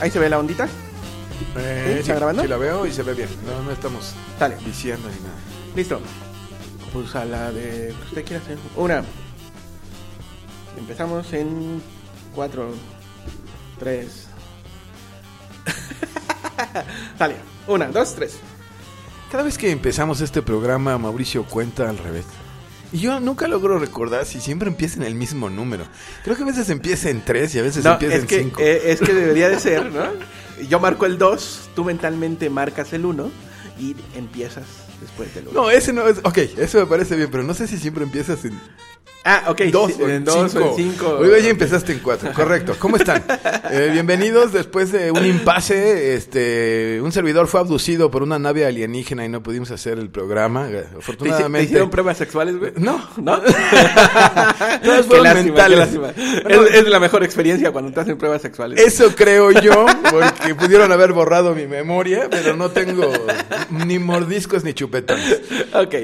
Ahí se ve la ondita. Eh, ¿Está grabando? Sí, la veo y se ve bien. No, no estamos Dale. viciando ni nada. Listo. Pues a la de que usted quiera hacer. Una. Empezamos en 4, 3. Dale. Una, dos, tres. Cada vez que empezamos este programa, Mauricio cuenta al revés. Y yo nunca logro recordar si siempre empieza en el mismo número. Creo que a veces empieza en 3 y a veces No, empieza es en que, 5. eh, es que debería de ser, ¿no? Yo marco el 2, tú mentalmente marcas el 1 y empiezas después del 1. no, ese no es. Ok, eso me parece bien, pero no sé si siempre empiezas en Ah, ok. 2 sí, en dos o en 5. cinco. Hoy ya empezaste en 4, correcto. ¿Cómo están? Eh, bienvenidos después de un impasse. Este, un servidor fue abducido por una nave alienígena y no pudimos hacer el programa. Eh, ¿Te, hici- Afortunadamente. te hicieron pruebas sexuales, güey? No, ¿No? Todas fueron lástima, mentales. lástima. Es, es la mejor experiencia cuando te hacen pruebas sexuales. Eso creo yo, porque pudieron haber borrado mi memoria, pero no tengo ni mordiscos ni chupetones. Ok.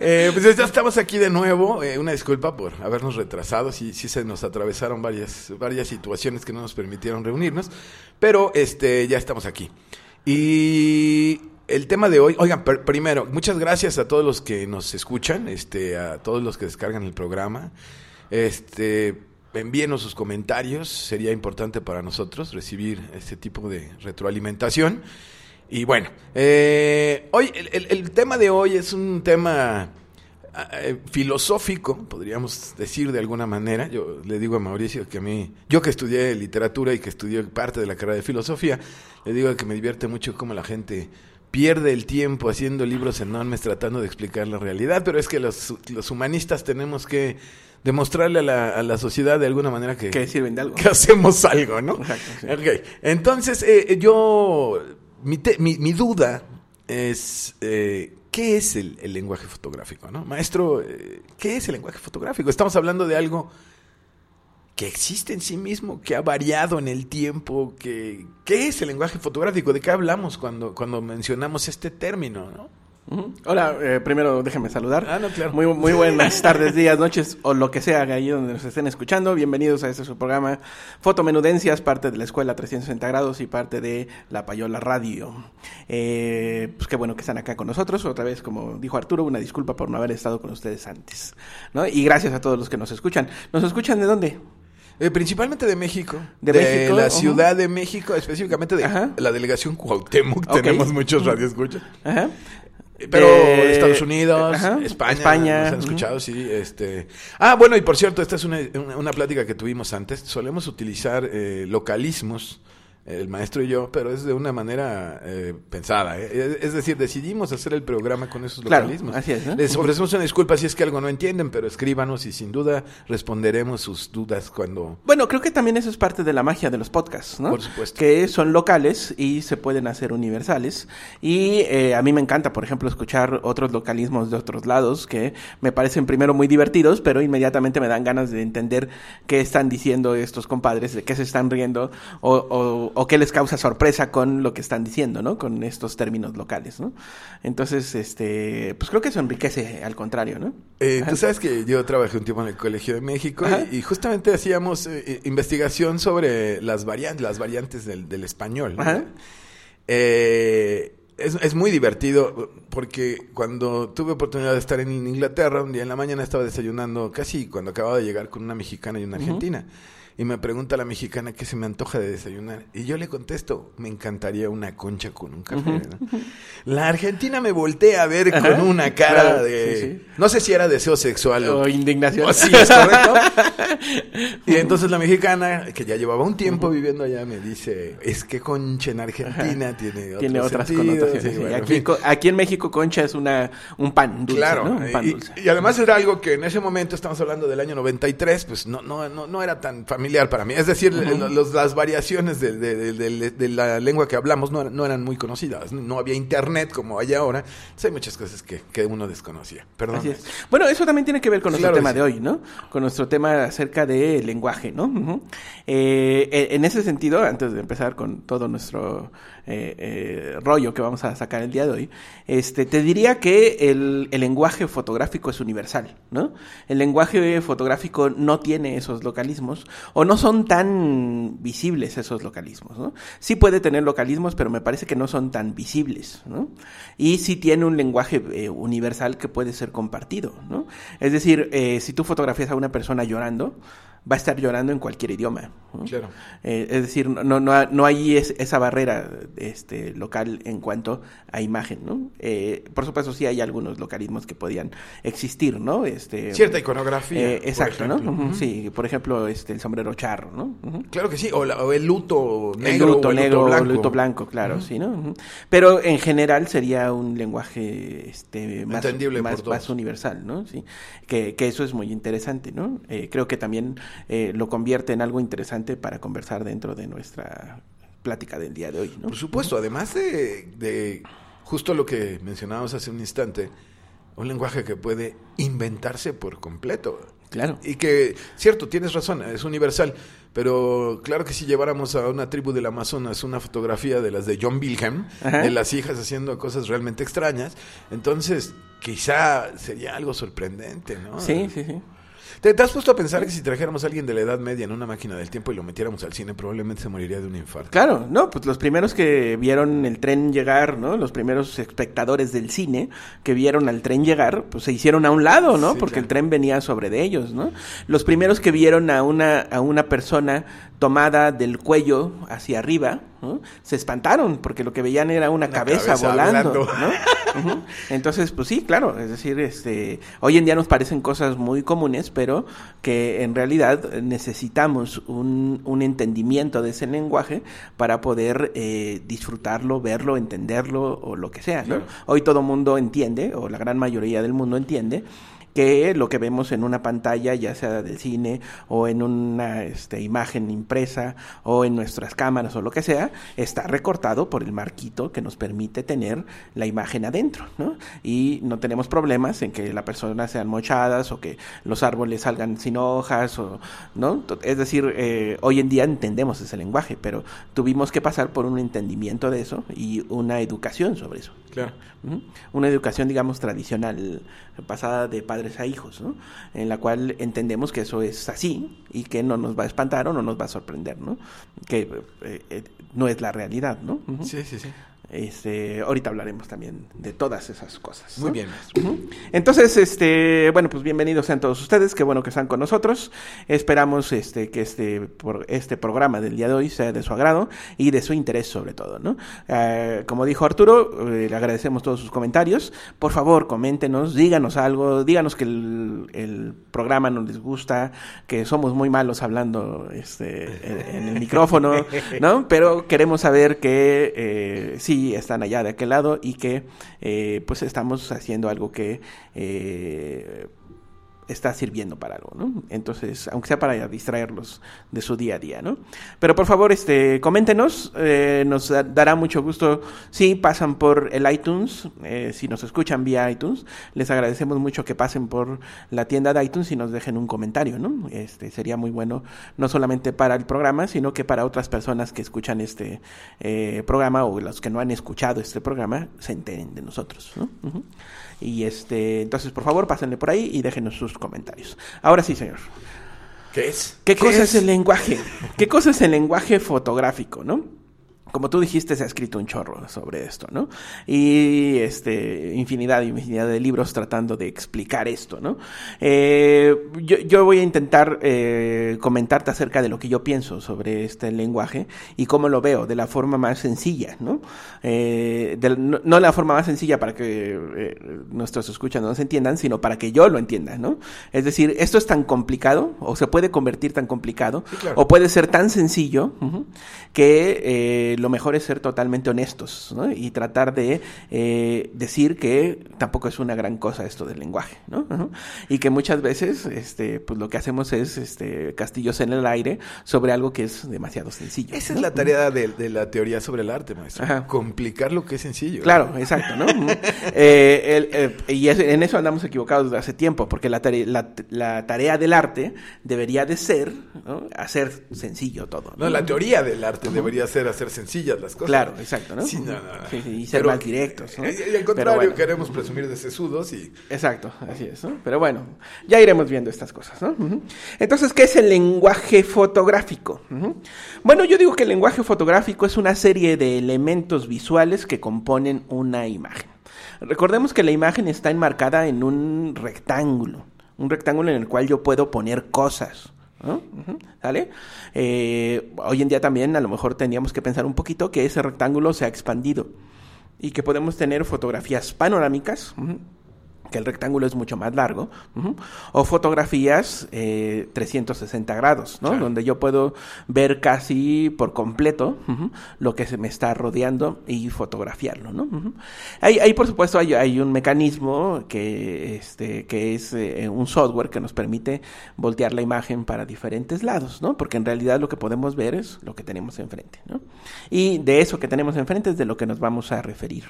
Eh, pues ya estamos aquí de nuevo. Eh, una disculpa por habernos retrasado. Sí, sí se nos atravesaron varias, varias situaciones que no nos permitieron reunirnos. Pero este, ya estamos aquí. Y el tema de hoy, oigan, pr- primero, muchas gracias a todos los que nos escuchan, este, a todos los que descargan el programa. Este, envíenos sus comentarios, sería importante para nosotros recibir este tipo de retroalimentación. Y bueno, eh, hoy el tema de hoy es un tema eh, filosófico, podríamos decir de alguna manera. Yo le digo a Mauricio que a mí, yo que estudié literatura y que estudié parte de la carrera de filosofía, le digo que me divierte mucho cómo la gente pierde el tiempo haciendo libros enormes tratando de explicar la realidad, pero es que los, los humanistas tenemos que demostrarle a la, a la sociedad de alguna manera que, Que sirven de algo. que hacemos algo, ¿no? Exacto, sí. Ok, entonces eh, yo, mi, te- mi, mi duda es, eh, ¿qué es el, lenguaje fotográfico? ¿no? Maestro, eh, ¿qué es el lenguaje fotográfico? Estamos hablando de algo que existe en sí mismo, que ha variado en el tiempo, ¿qué es el lenguaje fotográfico? ¿De qué hablamos cuando, cuando mencionamos este término? ¿no? Hola, eh, primero déjenme saludar. Ah, no, claro. Muy, muy buenas tardes, días, noches o lo que sea ahí donde nos estén escuchando. Bienvenidos a este su programa Fotomenudencias, parte de la Escuela 360 grados y parte de La Payola Radio. Eh, pues qué bueno que están acá con nosotros. Otra vez, como dijo Arturo, una disculpa por no haber estado con ustedes antes. ¿no? Y gracias a todos los que nos escuchan. ¿Nos escuchan de dónde? Eh, principalmente de México. De México, la. Ciudad de México, específicamente de Ajá. la delegación Cuauhtémoc. Tenemos muchos radioescuchas. Ajá. Pero Estados Unidos, ajá, España, España, nos han escuchado, sí. Este. Ah, bueno, y por cierto, esta es una, una, una plática que tuvimos antes. Solemos utilizar eh, localismos, el maestro y yo, pero es de una manera eh, pensada. ¿eh? Es- decir, decidimos hacer el programa con esos Claro, localismos. así es, ¿no? Les ofrecemos una disculpa si es que algo no entienden, pero escríbanos y sin duda responderemos sus dudas cuando... Bueno, creo que también eso es parte de la magia de los podcasts, ¿no? Por supuesto. Que son locales y se pueden hacer universales. Y eh, a mí me encanta, por ejemplo, escuchar otros localismos de otros lados que me parecen primero muy divertidos, pero inmediatamente me dan ganas de entender qué están diciendo estos compadres, de qué se están riendo o, o, o qué les causa sorpresa con lo que están diciendo, ¿no? Con estos términos locales, ¿no? Entonces, este, pues creo que eso enriquece al contrario, ¿no? Eh. Tú sabes que yo trabajé un tiempo en el Colegio de México y, y justamente hacíamos eh, eh, investigación sobre las variantes, las variantes del, del español. ¿no? Ajá. Eh, es, es muy divertido porque cuando tuve oportunidad de estar en Inglaterra, un día en la mañana estaba desayunando casi cuando acababa de llegar con una mexicana y una argentina. Y me pregunta la mexicana qué se me antoja de desayunar. Y yo le contesto, me encantaría una concha con un café. ¿no? La argentina me voltea a ver con Ajá, una cara claro, de... sí, sí. No sé si era deseo sexual o... O indignación. Sí, es correcto. y entonces la mexicana, que ya llevaba un tiempo viviendo allá, me dice, es que concha en Argentina tiene, otro Tiene otras sentido". connotaciones. Sí, bueno, en aquí, fin. aquí en México, concha es una un pan dulce, Claro, ¿no? Un pan y, dulce. y además era algo que en ese momento, estamos hablando del año 93, pues no, no, no, no era tan familiar para mí. Es decir, los- las variaciones de, de- de- de- de la lengua que hablamos no, eran- no eran muy conocidas. No había internet como hay ahora. Entonces hay muchas cosas que, que uno desconocía. Perdón. Es. Bueno, eso también tiene que ver con nuestro Claro tema sí. de hoy, ¿no? Con nuestro tema acerca de lenguaje, ¿no? Eh, eh, en ese sentido, antes de empezar con todo nuestro eh, eh, rollo que vamos a sacar el día de hoy, este, te diría que el, el lenguaje fotográfico es universal, ¿no? El lenguaje fotográfico no tiene esos localismos o no son tan visibles esos localismos, ¿no? Sí puede tener localismos, pero me parece que no son tan visibles, ¿no? Y sí tiene un lenguaje eh, universal que puede ser compartido, ¿no? Es decir, eh, si tú fotografías a una persona llorando, va a estar llorando en cualquier idioma. ¿no? Claro. Eh, es decir, no, no, no hay es- esa barrera este, local en cuanto a imagen, ¿no? Eh, por supuesto, sí hay algunos localismos que podían existir, ¿no? Este, Cierta iconografía. eh, exacto, ¿no? Sí, por ejemplo, este, el sombrero charro, ¿no? Claro que sí. O, la- o el luto negro. el luto o el negro, luto o blanco. el luto blanco, claro, sí, ¿no? Pero en general sería un lenguaje este, más, Entendible por más, todos. más universal, ¿no? Sí, que, que eso es muy interesante, ¿no? Creo que también eh, lo convierte en algo interesante para conversar dentro de nuestra plática del día de hoy, ¿no? Por supuesto, además de, de justo lo que mencionábamos hace un instante, un lenguaje que puede inventarse por completo. Claro. Y que, cierto, tienes razón, es universal, pero claro que si lleváramos a una tribu del Amazonas una fotografía de las de John Wilhelm, Ajá. de las hijas haciendo cosas realmente extrañas, entonces quizá sería algo sorprendente, ¿no? Sí, sí, sí. ¿Te, te has puesto a pensar que si trajéramos a alguien de la Edad Media en una máquina del tiempo y lo metiéramos al cine, probablemente se moriría de un infarto? Claro, no, pues los primeros que vieron el tren llegar, ¿no? Los primeros espectadores del cine que vieron al tren llegar, pues se hicieron a un lado, ¿no? Sí, Porque claro. el tren venía sobre de ellos, ¿no? Los primeros que vieron a una a una persona tomada del cuello hacia arriba, ¿no? Se espantaron porque lo que veían era una, cabeza, cabeza volando. Entonces, pues sí, claro, es decir, este, hoy en día nos parecen cosas muy comunes, pero que en realidad necesitamos un, un entendimiento de ese lenguaje para poder eh, disfrutarlo, verlo, entenderlo o lo que sea, ¿no? Claro. Hoy todo mundo entiende, o la gran mayoría del mundo entiende, que lo que vemos en una pantalla, ya sea del cine o en una este, imagen impresa o en nuestras cámaras o lo que sea, está recortado por el marquito que nos permite tener la imagen adentro, ¿no? Y no tenemos problemas en que la persona sean mochadas o que los árboles salgan sin hojas o, ¿no? Es decir, eh, hoy en día entendemos ese lenguaje, pero tuvimos que pasar por un entendimiento de eso y una educación sobre eso. Claro. Una educación, digamos, tradicional, pasada de padres a hijos, ¿no? En la cual entendemos que eso es así y que no nos va a espantar o no nos va a sorprender, ¿no? Que eh, eh, no es la realidad, ¿no? Sí, sí, sí. Este, ahorita hablaremos también de todas esas cosas. Muy bien. Entonces, este, bueno, pues bienvenidos sean todos ustedes, qué bueno que están con nosotros. Esperamos este que este por este programa del día de hoy sea de su agrado y de su interés sobre todo, ¿no? Eh, como dijo Arturo, eh, le agradecemos todos sus comentarios. Por favor, coméntenos, díganos algo, díganos que el, el programa no les gusta, que somos muy malos hablando este en, en el micrófono, ¿no? Pero queremos saber que eh, sí están allá de aquel lado y que eh, pues estamos haciendo algo que eh, está sirviendo para algo, ¿no? Entonces, aunque sea para distraerlos de su día a día, ¿no? Pero por favor, este, coméntenos, eh, nos da- dará mucho gusto si pasan por el iTunes, eh, si nos escuchan vía iTunes, les agradecemos mucho que pasen por la tienda de iTunes y nos dejen un comentario, ¿no? Este, sería muy bueno, no solamente para el programa, sino que para otras personas que escuchan este eh, programa o los que no han escuchado este programa, se enteren de nosotros, ¿no? Y este, entonces, por favor, pásenle por ahí y déjenos sus comentarios. Ahora sí, señor. ¿Qué es? ¿Qué, cosa es? el lenguaje? ¿Qué cosa es el lenguaje fotográfico, no? Como tú dijiste, se ha escrito un chorro sobre esto, ¿no? Y este, infinidad y infinidad de libros tratando de explicar esto, ¿no? Eh, yo, yo, voy a intentar eh, comentarte acerca de lo que yo pienso sobre este lenguaje y cómo lo veo de la forma más sencilla, ¿no? Eh, de, no, no, la forma más sencilla para que eh, nuestros escuchas no se entiendan, sino para que yo lo entienda, ¿no? Es decir, esto es tan complicado, o se puede convertir tan complicado, sí, claro. o puede ser tan sencillo uh -huh, que lo mejor es ser totalmente honestos ¿no? y tratar de eh, decir que tampoco es una gran cosa esto del lenguaje, ¿no? Y que muchas veces, este, pues lo que hacemos es este, castillos en el aire sobre algo que es demasiado sencillo. Esa ¿no? es la tarea de, de, la teoría sobre el arte, maestro. Ajá. Complicar lo que es sencillo. Claro, ¿no? exacto, ¿no? eh, el, eh, y es, en eso andamos equivocados desde hace tiempo, porque la tarea, la, la tarea del arte debería de ser hacer sencillo todo. No, la teoría del arte debería ser hacer sencillas las cosas. Claro, exacto, ¿no? Sí, no, no, no. Sí, sí, y ser Pero, más directos. ¿no? Y al contrario, bueno. queremos presumir de sesudos y... Exacto, así es, ¿no? Pero bueno, ya iremos viendo estas cosas, ¿no? Uh -huh. Entonces, ¿qué es el lenguaje fotográfico? Uh -huh. Bueno, yo digo que el lenguaje fotográfico es una serie de elementos visuales que componen una imagen. Recordemos que la imagen está enmarcada en un rectángulo, un rectángulo en el cual yo puedo poner cosas. Eh, hoy en día también a lo mejor tendríamos que pensar un poquito que ese rectángulo se ha expandido y que podemos tener fotografías panorámicas. Que el rectángulo es mucho más largo, uh -huh. o fotografías eh, 360 grados, ¿no? Claro. Donde yo puedo ver casi por completo uh -huh, lo que se me está rodeando y fotografiarlo, ¿no? Uh -huh. ahí, ahí, por supuesto, hay, hay, un mecanismo que, este, que es eh, un software que nos permite voltear la imagen para diferentes lados, ¿no? Porque en realidad lo que podemos ver es lo que tenemos enfrente, ¿no? Y de eso que tenemos enfrente es de lo que nos vamos a referir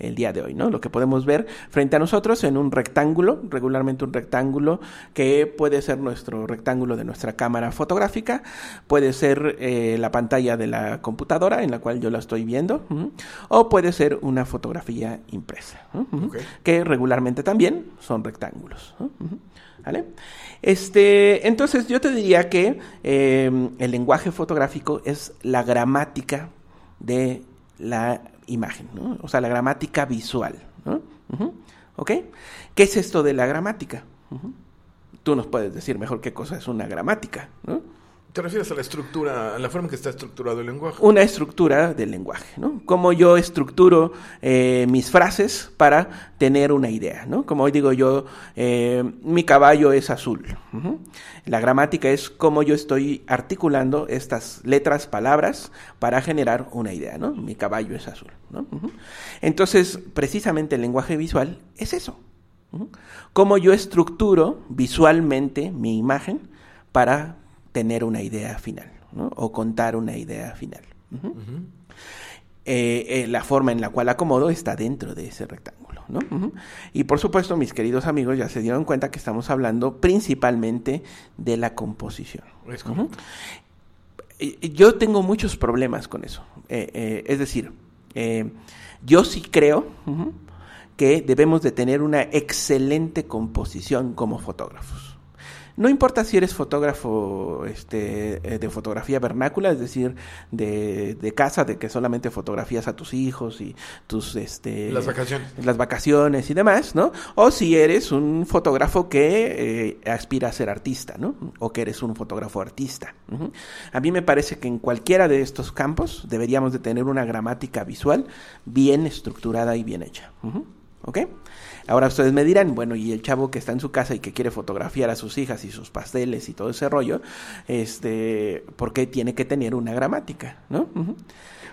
el día de hoy, ¿no? Lo que podemos ver frente a nosotros en un rectángulo, regularmente un rectángulo que puede ser nuestro rectángulo de nuestra cámara fotográfica, puede ser eh, la pantalla de la computadora en la cual yo la estoy viendo, uh -huh, o puede ser una fotografía impresa, uh -huh, okay. que regularmente también son rectángulos. Uh -huh, ¿Vale? Este, entonces yo te diría que eh, el lenguaje fotográfico es la gramática de la imagen, ¿no? O sea, la gramática visual, ¿no? ¿Ok? ¿Qué es esto de la gramática? Tú nos puedes decir mejor qué cosa es una gramática, ¿no? ¿Te refieres a la estructura, a la forma en que está estructurado el lenguaje? Una estructura del lenguaje, ¿no? Cómo yo estructuro eh, mis frases para tener una idea, ¿no? Como hoy digo yo, eh, mi caballo es azul. La gramática es cómo yo estoy articulando estas letras, palabras, para generar una idea, ¿no? Mi caballo es azul. Entonces, precisamente el lenguaje visual es eso. Cómo yo estructuro visualmente mi imagen para tener una idea final, ¿no? O contar una idea final. Uh -huh. Uh -huh. Eh, eh, la forma en la cual acomodo está dentro de ese rectángulo, ¿no? Uh -huh. Y por supuesto, mis queridos amigos ya se dieron cuenta que estamos hablando principalmente de la composición. Es uh -huh. Yo tengo muchos problemas con eso. Eh, es decir, yo sí creo que debemos de tener una excelente composición como fotógrafos. No importa si eres fotógrafo este, de fotografía vernácula, es decir, de, de, casa, de que solamente fotografías a tus hijos y tus... Este, las vacaciones. Las vacaciones y demás, ¿no? O si eres un fotógrafo que eh, aspira a ser artista, ¿no? O que eres un fotógrafo artista. Uh -huh. A mí me parece que en cualquiera de estos campos deberíamos de tener una gramática visual bien estructurada y bien hecha. Uh -huh. ¿Ok? Ahora ustedes me dirán, bueno, y el chavo que está en su casa y que quiere fotografiar a sus hijas y sus pasteles y todo ese rollo, este, ¿por qué tiene que tener una gramática? ¿No?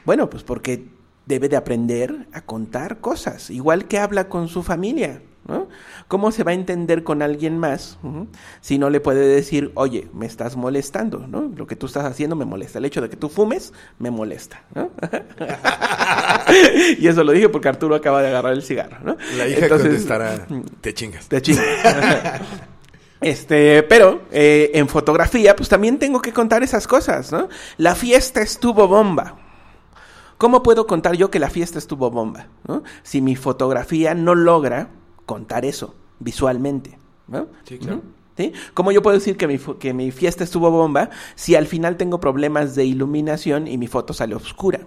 Bueno, pues porque debe de aprender a contar cosas, igual que habla con su familia. ¿no? ¿Cómo se va a entender con alguien más uh -huh, si no le puede decir, oye, me estás molestando, ¿no? Lo que tú estás haciendo me molesta. El hecho de que tú fumes me molesta, ¿no? y eso lo dije porque Arturo acaba de agarrar el cigarro, ¿no? La hija Entonces, contestará, te chingas. Te chingas. Este, pero eh, en fotografía, pues también tengo que contar esas cosas, ¿no? La fiesta estuvo bomba. ¿Cómo puedo contar yo que la fiesta estuvo bomba? ¿no? Si mi fotografía no logra contar eso visualmente. ¿no? Sí, claro. ¿Sí? ¿Cómo yo puedo decir que mi, que mi fiesta estuvo bomba si al final tengo problemas de iluminación y mi foto sale oscura?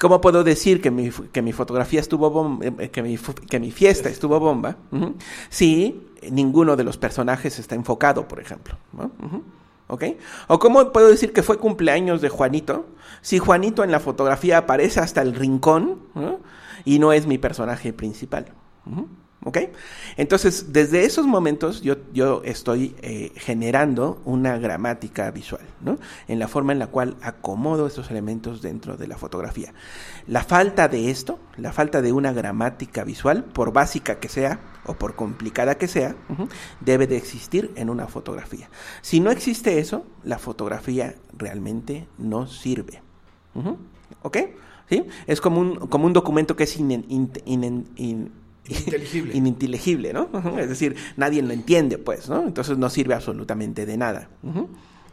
¿Cómo puedo decir que mi, que mi fotografía estuvo bomba, que mi, que mi fiesta estuvo bomba? Si ninguno de los personajes está enfocado, por ejemplo. ¿no? Ujú. ¿Ok? ¿O cómo puedo decir que fue cumpleaños de Juanito si Juanito en la fotografía aparece hasta el rincón ¿no? y no es mi personaje principal? ¿Ok? Entonces, desde esos momentos yo, yo estoy eh, generando una gramática visual, ¿no? En la forma en la cual acomodo estos elementos dentro de la fotografía. La falta de esto, la falta de una gramática visual, por básica que sea o por complicada que sea, debe de existir en una fotografía. Si no existe eso, la fotografía realmente no sirve. Ujú. ¿Ok? ¿Sí? Es como un, como un documento que es in- Ininteligible. ¿no? Es decir, nadie lo entiende, pues, ¿no? Entonces no sirve absolutamente de nada.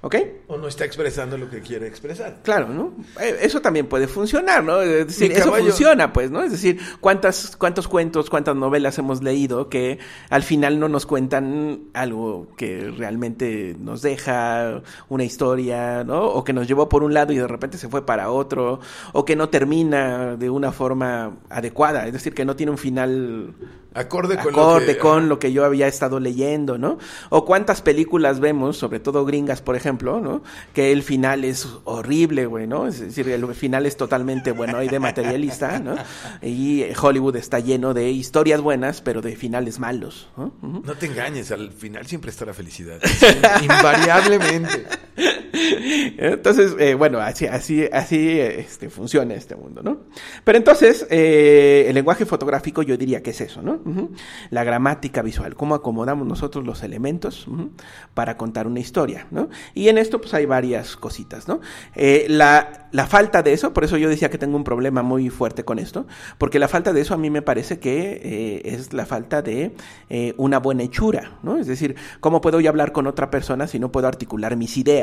¿Ok? O no está expresando lo que quiere expresar. Claro, ¿no? Eh, Eso también puede funcionar, ¿no? Es decir, Mi eso caballo- funciona, pues, ¿no? Es decir, ¿cuántas, cuántos cuentos, cuántas novelas hemos leído que al final no nos cuentan algo que realmente nos deja una historia, ¿no? O que nos llevó por un lado y de repente se fue para otro, o que no termina de una forma adecuada, es decir, que no tiene un final Acorde con acorde lo que... con lo que yo había estado leyendo, ¿no? O cuántas películas vemos, sobre todo gringas, por ejemplo, ¿no? Que el final es horrible, güey, ¿no? Es decir, el final es totalmente, bueno, y de materialista, ¿no? Y Hollywood está lleno de historias buenas, pero de finales malos, ¿no? No te engañes, al final siempre está la felicidad. Invariablemente. Entonces, eh, bueno, así, este, funciona este mundo, ¿no? Pero entonces, eh, el lenguaje fotográfico yo diría que es eso, ¿no? La gramática visual, cómo acomodamos nosotros los elementos para contar una historia, ¿no? Y en esto, pues hay varias cositas, ¿no? Eh, la, la falta de eso, por eso yo decía que tengo un problema muy fuerte con esto, porque la falta de eso a mí me parece que es la falta de una buena hechura, ¿no? Es decir, ¿cómo puedo yo hablar con otra persona si no puedo articular mis ideas,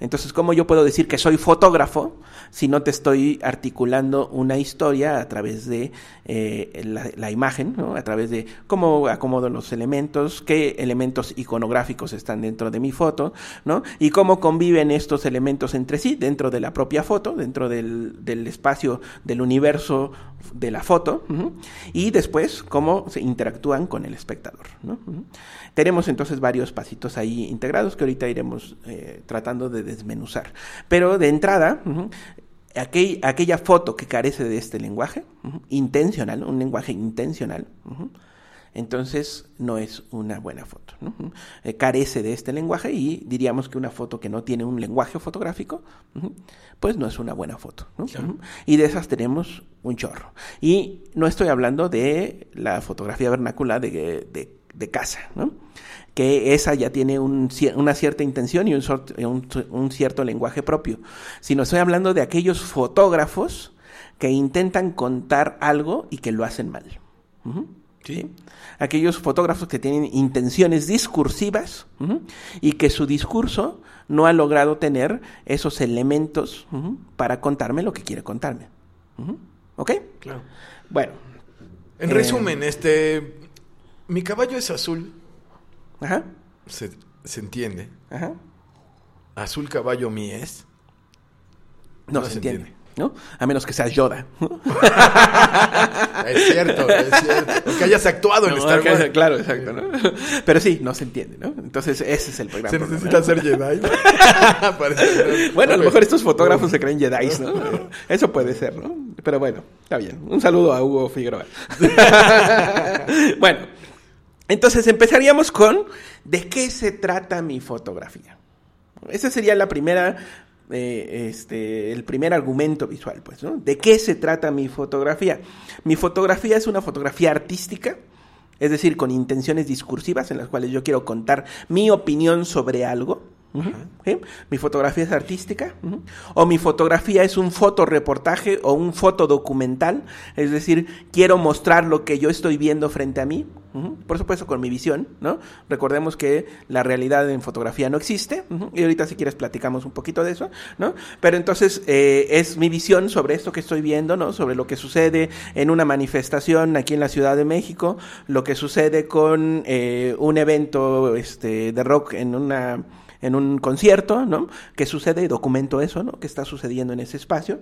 Entonces, ¿cómo yo puedo decir que soy fotógrafo si no te estoy articulando una historia a través de eh, la, imagen. A través de cómo acomodo los elementos, qué elementos iconográficos están dentro de mi foto, ¿no? Y cómo conviven estos elementos entre sí dentro de la propia foto, dentro del, espacio del universo de la foto, y después cómo se interactúan con el espectador, ¿no? Tenemos entonces varios pasitos ahí integrados que ahorita iremos eh, tratando de desmenuzar. Pero de entrada, aquel- aquella foto que carece de este lenguaje intencional, un lenguaje intencional, entonces no es una buena foto. Eh, carece de este lenguaje y diríamos que una foto que no tiene un lenguaje fotográfico, pues no es una buena foto. Y de esas tenemos un chorro. Y no estoy hablando de la fotografía vernácula de, de- de casa, ¿no? Que esa ya tiene un una cierta intención y un, sort- un- un cierto lenguaje propio, sino estoy hablando de aquellos fotógrafos que intentan contar algo y que lo hacen mal. Sí. Aquellos fotógrafos que tienen intenciones discursivas y que su discurso no ha logrado tener esos elementos para contarme lo que quiere contarme. ¿Ok? Claro. Bueno. En Eh, resumen, este... Mi caballo es azul. Ajá. Se, se entiende. Ajá. Azul caballo mi es. No, No se, se entiende. entiende. ¿No? A menos que seas Yoda. Es cierto, es cierto. O que hayas actuado en Star Wars. Claro, exacto, ¿no? Pero sí, no se entiende, ¿no? Entonces, ese es el programa. Se necesita ser Jedi. Bueno, a lo mejor estos fotógrafos se creen Jedi, ¿no? Eso puede ser, ¿no? Pero bueno, está bien. Un saludo a Hugo Figueroa. bueno, entonces empezaríamos con ¿de qué se trata mi fotografía? Esa sería la primera, eh, este, el primer argumento visual, pues, ¿no? ¿De qué se trata mi fotografía? Mi fotografía es una fotografía artística, es decir, con intenciones discursivas en las cuales yo quiero contar mi opinión sobre algo. Mi fotografía es artística. O mi fotografía es un fotoreportaje o un fotodocumental. Es decir, quiero mostrar lo que yo estoy viendo frente a mí. Por supuesto, con mi visión, ¿no? Recordemos que la realidad en fotografía no existe. Y ahorita, si quieres, platicamos un poquito de eso, ¿no? Pero entonces, eh, es mi visión sobre esto que estoy viendo, ¿no? Sobre lo que sucede en una manifestación aquí en la Ciudad de México, lo que sucede con eh, un evento este, de rock en una en un concierto, ¿no? ¿Qué sucede? Documento eso, ¿no? ¿Qué está sucediendo en ese espacio?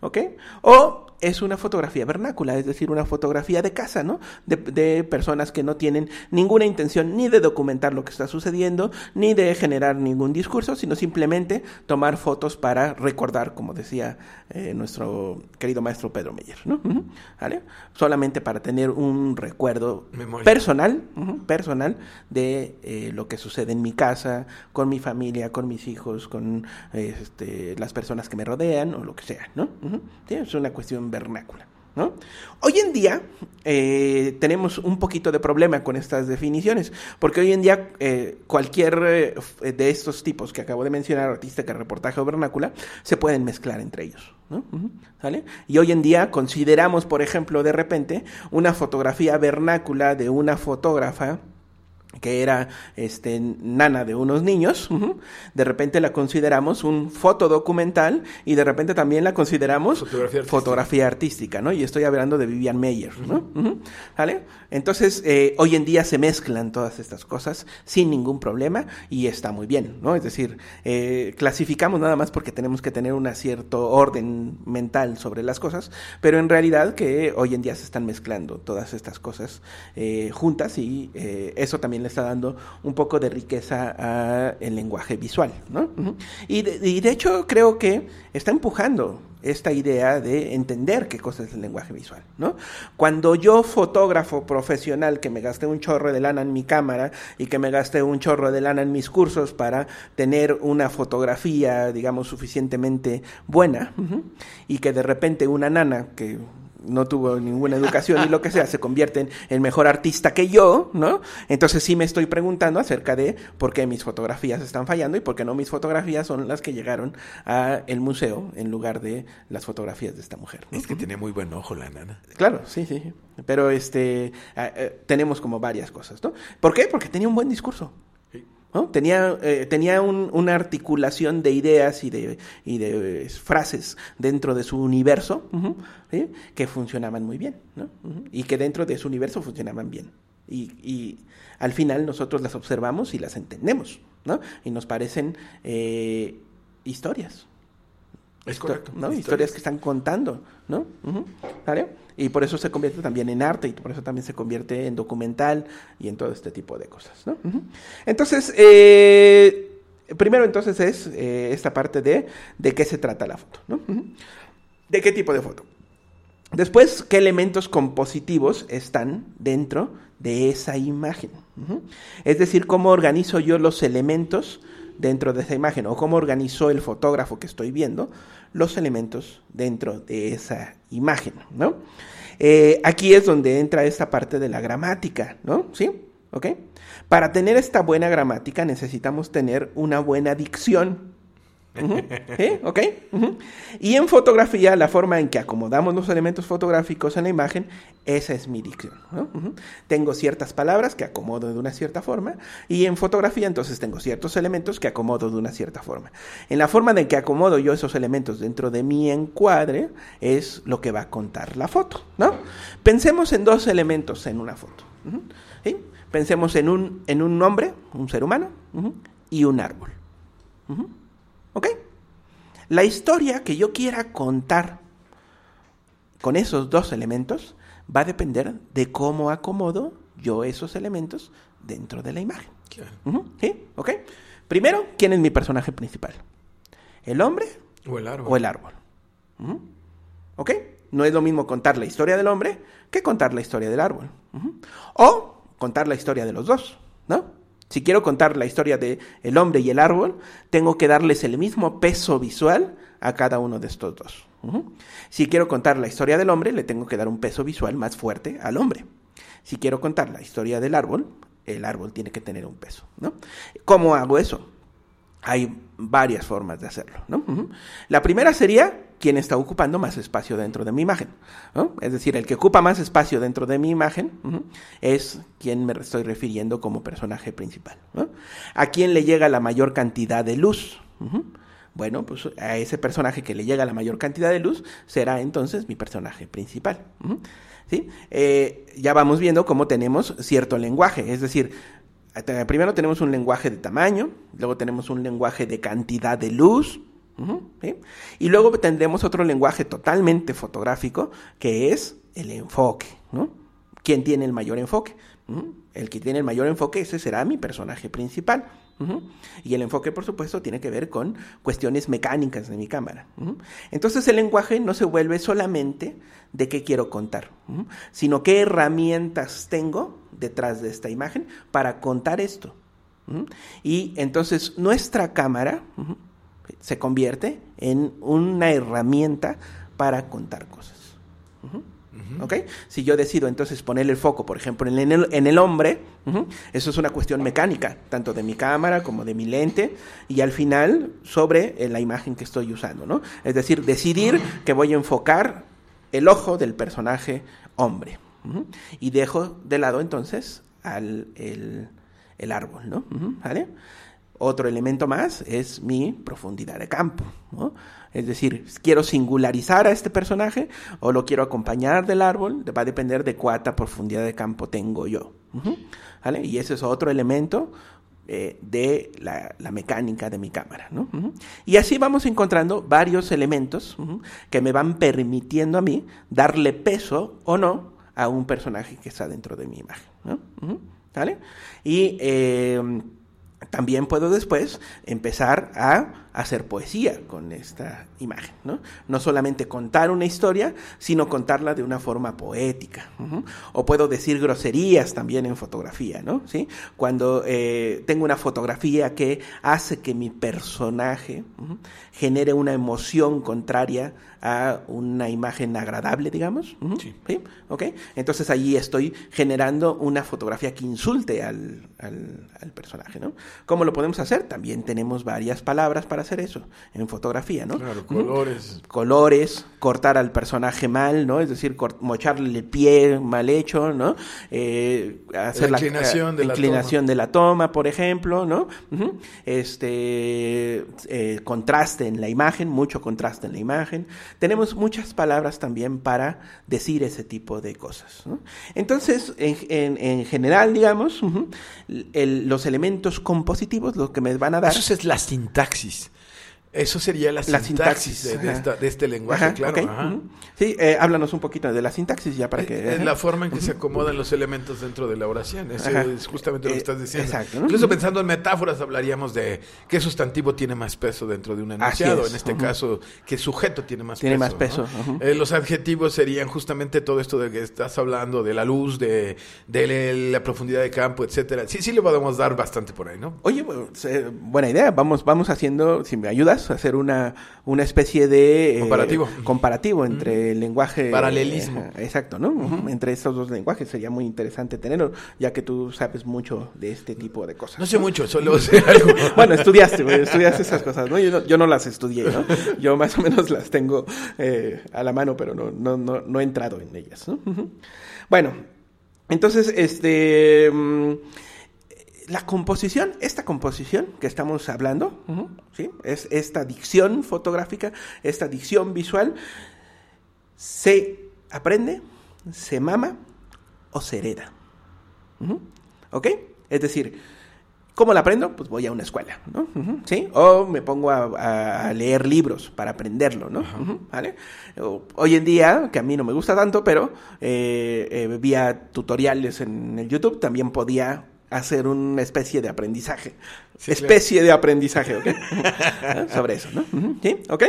¿Ok? O es una fotografía vernácula, es decir, una fotografía de casa, ¿no? De, de, personas que no tienen ninguna intención ni de documentar lo que está sucediendo, ni de generar ningún discurso, sino simplemente tomar fotos para recordar, como decía eh, nuestro querido maestro Pedro Meyer, ¿no? Uh -huh, ¿Vale? Solamente para tener un recuerdo Memoria. personal, uh -huh, personal de eh, lo que sucede en mi casa, con mi familia, con mis hijos, con este, las personas que me rodean o lo que sea, ¿no? Es una cuestión vernácula. ¿No? Hoy en día eh, tenemos un poquito de problema con estas definiciones, porque hoy en día eh, cualquier eh, de estos tipos que acabo de mencionar, artística, reportaje o vernácula, se pueden mezclar entre ellos. ¿no? ¿Sale? Y hoy en día consideramos, por ejemplo, de repente, una fotografía vernácula de una fotógrafa que era este, nana de unos niños, de repente la consideramos un fotodocumental y de repente también la consideramos fotografía artística, fotografía artística ¿no? Y estoy hablando de Vivian Meyer, ¿no? Uh -huh. ¿Vale? Entonces, eh, hoy en día se mezclan todas estas cosas sin ningún problema y está muy bien, ¿no? Es decir, eh, clasificamos nada más porque tenemos que tener un cierto orden mental sobre las cosas, pero en realidad que hoy en día se están mezclando todas estas cosas eh, juntas y eso también le está dando un poco de riqueza al lenguaje visual, ¿no? Y, de, y, de, hecho creo que está empujando esta idea de entender qué cosa es el lenguaje visual, ¿no? Cuando yo fotógrafo profesional que me gasté un chorro de lana en mi cámara y que me gasté un chorro de lana en mis cursos para tener una fotografía, digamos, suficientemente buena y que de repente una nana que no tuvo ninguna educación y lo que sea, se convierte en mejor artista que yo, ¿no? Entonces sí me estoy preguntando acerca de por qué mis fotografías están fallando y por qué no mis fotografías son las que llegaron a el museo en lugar de las fotografías de esta mujer. ¿no? Es que tiene muy buen ojo la nana. Claro, sí, sí. Pero este eh, tenemos como varias cosas, ¿no? ¿Por qué? Porque tenía un buen discurso. ¿No? Tenía, eh, tenía un, una articulación de ideas y de, y de eh, frases dentro de su universo uh -huh, ¿sí? que funcionaban muy bien, ¿no? Uh -huh, y que dentro de su universo funcionaban bien. Y, y, al final nosotros las observamos y las entendemos, ¿no? Y nos parecen eh, historias. Es correcto. ¿no? Historias. historias. que están contando, ¿no? Uh -huh, ¿Vale? Y por eso se convierte también en arte y por eso también se convierte en documental y en todo este tipo de cosas, ¿no? Entonces, eh, primero entonces es eh, esta parte de de qué se trata la foto, ¿no? ¿De qué tipo de foto? Después, ¿qué elementos compositivos están dentro de esa imagen? Es decir, cómo organizo yo los elementos dentro de esa imagen o cómo organizó el fotógrafo que estoy viendo los elementos dentro de esa imagen, ¿no? Eh, aquí es donde entra esta parte de la gramática, ¿no? ¿Sí? ¿Ok? Para tener esta buena gramática necesitamos tener una buena dicción. Uh -huh. ¿Ok? Uh -huh. Y en fotografía, la forma en que acomodamos los elementos fotográficos en la imagen, esa es mi dicción. Uh -huh. Tengo ciertas palabras que acomodo de una cierta forma, y en fotografía entonces tengo ciertos elementos que acomodo de una cierta forma. En la forma en que acomodo yo esos elementos dentro de mi encuadre, es lo que va a contar la foto. ¿no? Pensemos en dos elementos en una foto. Pensemos en un, en un nombre, un ser humano, y un árbol. ¿Ok? La historia que yo quiera contar con esos dos elementos va a depender de cómo acomodo yo esos elementos dentro de la imagen. Claro. Uh -huh. ¿Sí? ¿Ok? Primero, ¿quién es mi personaje principal? ¿El hombre o el árbol? O el árbol. Uh -huh. ¿Ok? No es lo mismo contar la historia del hombre que contar la historia del árbol. Uh -huh. O contar la historia de los dos, ¿no? Si quiero contar la historia de el hombre y el árbol, tengo que darles el mismo peso visual a cada uno de estos dos. Si quiero contar la historia del hombre, le tengo que dar un peso visual más fuerte al hombre. Si quiero contar la historia del árbol, el árbol tiene que tener un peso, ¿no? ¿Cómo hago eso? Hay varias formas de hacerlo. La primera sería quien está ocupando más espacio dentro de mi imagen. Es decir, el que ocupa más espacio dentro de mi imagen es quien me estoy refiriendo como personaje principal. ¿A quién le llega la mayor cantidad de luz? Bueno, pues a ese personaje que le llega la mayor cantidad de luz será entonces mi personaje principal. ¿Sí? Eh, ya vamos viendo cómo tenemos cierto lenguaje, es decir, primero tenemos un lenguaje de tamaño, luego tenemos un lenguaje de cantidad de luz, y luego tendremos otro lenguaje totalmente fotográfico que es el enfoque. ¿no? ¿Quién tiene el mayor enfoque? El que tiene el mayor enfoque, ese será mi personaje principal. Y el enfoque, por supuesto, tiene que ver con cuestiones mecánicas de mi cámara. Entonces el lenguaje no se vuelve solamente de qué quiero contar, sino qué herramientas tengo detrás de esta imagen para contar esto. Y entonces nuestra cámara se convierte en una herramienta para contar cosas. ¿Ok? Si yo decido entonces poner el foco, por ejemplo, en el, en el hombre, eso es una cuestión mecánica, tanto de mi cámara como de mi lente, y al final sobre eh, la imagen que estoy usando, ¿no? Es decir, decidir que voy a enfocar el ojo del personaje hombre. Y dejo de lado entonces al el, el árbol, ¿no? ¿Vale? Otro elemento más es mi profundidad de campo. Es decir, quiero singularizar a este personaje o lo quiero acompañar del árbol, va a depender de cuánta profundidad de campo tengo yo. Y ese es otro elemento eh, de la, mecánica de mi cámara. Y así vamos encontrando varios elementos que me van permitiendo a mí darle peso o no a un personaje que está dentro de mi imagen. ¿Vale? Y eh, también puedo después empezar a hacer poesía con esta imagen, ¿no? No solamente contar una historia, sino contarla de una forma poética. O puedo decir groserías también en fotografía, ¿no? ¿Sí? Cuando eh, tengo una fotografía que hace que mi personaje genere una emoción contraria a una imagen agradable, digamos. sí. ¿Ok? Entonces allí estoy generando una fotografía que insulte al, al personaje, ¿no? ¿Cómo lo podemos hacer? También tenemos varias palabras para hacer eso en fotografía, ¿no? Claro, colores. Colores, cortar al personaje mal, ¿no? Es decir, mocharle el pie mal hecho, ¿no? Eh, hacer la inclinación, la, de, inclinación la de la toma, por ejemplo, ¿no? Este eh, contraste en la imagen, mucho contraste en la imagen. Tenemos muchas palabras también para decir ese tipo de cosas. Entonces, en, en, general, digamos, los elementos compositivos, lo que me van a dar. Eso es la sintaxis. Eso sería la, sintaxis, de, este lenguaje, claro. Sí, eh, háblanos un poquito de la sintaxis ya para que... Es la forma en que se acomodan los elementos dentro de la oración. Eso es justamente lo que eh, estás diciendo. Exacto. Incluso pensando en metáforas hablaríamos de qué sustantivo tiene más peso dentro de un enunciado. En este caso, qué sujeto tiene más tiene peso. Tiene más peso. Eh, los adjetivos serían justamente todo esto de que estás hablando, de la luz, de, de la profundidad de campo, etcétera. Sí, sí le podemos dar bastante por ahí, ¿no? Oye, buena idea. Vamos, vamos haciendo, si me ayudas, hacer una, una especie de eh, comparativo, comparativo entre el lenguaje... Paralelismo. exacto, ¿no? Entre estos dos lenguajes sería muy interesante tenerlo, ya que tú sabes mucho de este tipo de cosas. No sé mucho, solo sé algo. bueno, estudiaste, estudiaste esas cosas, ¿no? Yo, ¿no? las estudié, ¿no? Yo más o menos las tengo eh, a la mano, pero no, no, no, no he entrado en ellas, ¿no? Bueno, entonces, este... Mm, la composición, esta composición que estamos hablando, ¿sí? es esta dicción fotográfica, esta dicción visual, se aprende, se mama o se hereda. ¿Ok? Es decir, ¿cómo la aprendo? Pues voy a una escuela, ¿no? ¿Sí? O me pongo a, leer libros para aprenderlo, ¿no? ¿Vale? Hoy en día, que a mí no me gusta tanto, pero eh, eh, vía tutoriales en el YouTube, también podía hacer una especie de aprendizaje. especie de aprendizaje, ¿ok? Sobre eso, ¿no? ¿Sí? ¿Ok?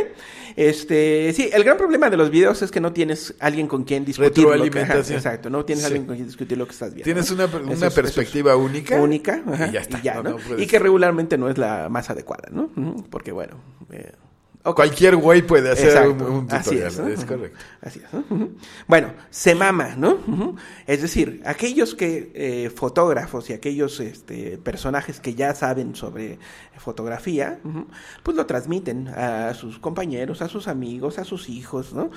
Este, sí, el gran problema de los videos es que no tienes alguien con quien discutir. Lo que, exacto, no tienes alguien con quien discutir lo que estás viendo. Tienes una, una perspectiva única. Única, y ya está. ¿no? y que regularmente no es la más adecuada, ¿no? Porque, bueno... Eh, Cualquier güey puede hacer un, tutorial. Así es, correcto. Así es. Bueno, se mama, ¿no? Es decir, aquellos que eh, fotógrafos y aquellos este, personajes que ya saben sobre fotografía, pues lo transmiten a sus compañeros, a sus amigos, a sus hijos, ¿no?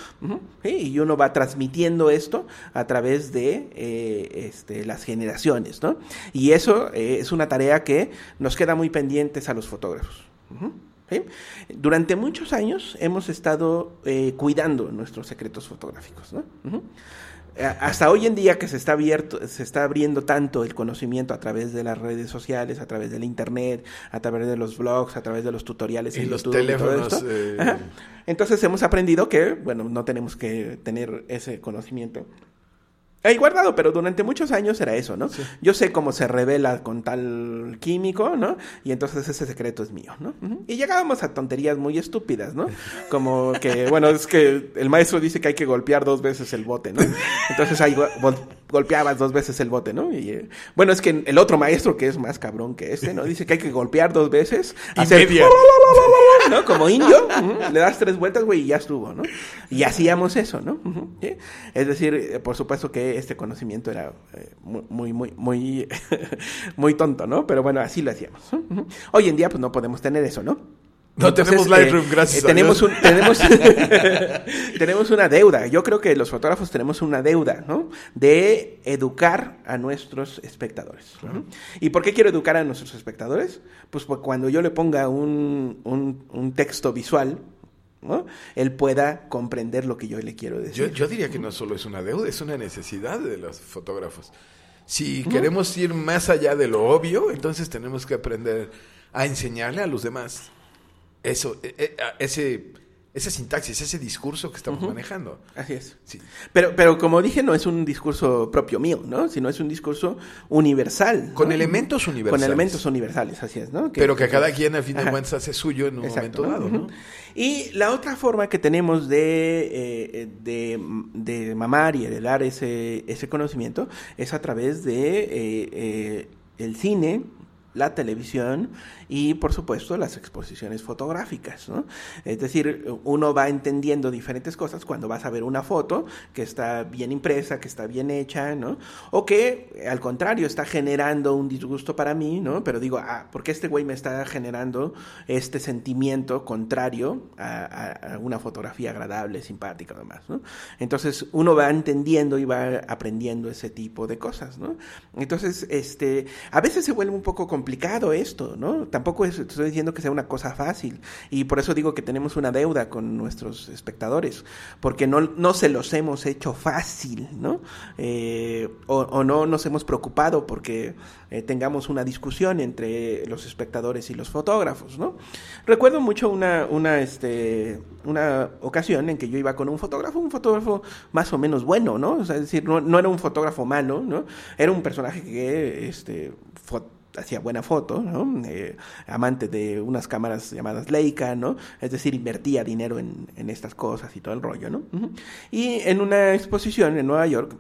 Y uno va transmitiendo esto a través de eh, este, las generaciones, ¿no? Y eso eh, es una tarea que nos queda muy pendientes a los fotógrafos. Durante muchos años hemos estado eh, cuidando nuestros secretos fotográficos. hasta hoy en día que se está abierto, se está abriendo tanto el conocimiento a través de las redes sociales, a través del internet, a través de los blogs, a través de los tutoriales y en los YouTube y todo teléfonos. esto. eh. Entonces hemos aprendido que, bueno, no tenemos que tener ese conocimiento ahí guardado, pero durante muchos años era eso, ¿no? Yo sé cómo se revela con tal químico, ¿no? Y entonces ese secreto es mío, ¿no? Y llegábamos a tonterías muy estúpidas, ¿no? Como que, bueno, es que el maestro dice que hay que golpear dos veces el bote, ¿no? Entonces ahí golpeabas dos veces el bote, ¿no? Y eh, bueno, es que el otro maestro, que es más cabrón que este, ¿no? Dice que hay que golpear dos veces. Y hacer media. ¿no? Como indio, le das tres vueltas, güey, y ya estuvo, ¿no? Y hacíamos eso, ¿no? Es decir, eh, por supuesto que este conocimiento era eh, muy, muy, muy, muy, tonto, ¿no? Pero bueno, así lo hacíamos. Hoy en día, pues no podemos tener eso, ¿no? No tenemos Lightroom, eh, gracias a tenemos Dios. un, tenemos, tenemos una deuda. Yo creo que los fotógrafos tenemos una deuda, ¿no? De educar a nuestros espectadores. ¿no? ¿Y por qué quiero educar a nuestros espectadores? Pues porque cuando yo le ponga un, un, un texto visual, ¿no? Él pueda comprender lo que yo le quiero Yo, decir. yo diría que no solo es una deuda, es una necesidad de los fotógrafos. Si queremos ir más allá de lo obvio, entonces tenemos que aprender a enseñarle a los demás eso, e- e- ese, esa sintaxis, ese discurso que estamos manejando. Así es. Sí. Pero, pero como dije, no es un discurso propio mío, ¿no? Sino es un discurso universal. Con ¿no? elementos universales. Con elementos universales, así es, ¿no? Pero que cada quien, a fin de cuentas, hace suyo en un Exacto, momento dado. ¿no? Y la otra forma que tenemos de, eh, de, de mamar y heredar ese, ese conocimiento es a través de eh, eh, el cine, la televisión y por supuesto las exposiciones fotográficas, ¿no? Es decir, uno va entendiendo diferentes cosas cuando vas a ver una foto que está bien impresa, que está bien hecha, ¿no? O que al contrario está generando un disgusto para mí, ¿no? Pero digo, ah, ¿por qué este güey me está generando este sentimiento contrario a, una fotografía agradable, simpática, además, ¿no? Entonces uno va entendiendo y va aprendiendo ese tipo de cosas, ¿no? Entonces, este, a veces se vuelve un poco complicado esto, ¿no? Tampoco es- estoy diciendo que sea una cosa fácil y por eso digo que tenemos una deuda con nuestros espectadores, porque no, no se los hemos hecho fácil, ¿no? Eh, o, no nos hemos preocupado porque eh, tengamos una discusión entre los espectadores y los fotógrafos, ¿no? Recuerdo mucho una, una, este, una ocasión en que yo iba con un fotógrafo, un fotógrafo más o menos bueno, ¿no? Es decir, no, no era un fotógrafo malo, ¿no? Era un personaje que, este, hacía buena foto, ¿no? Eh, amante de unas cámaras llamadas Leica, ¿no? Es decir, invertía dinero en, en estas cosas y todo el rollo, ¿no? Y en una exposición en Nueva York,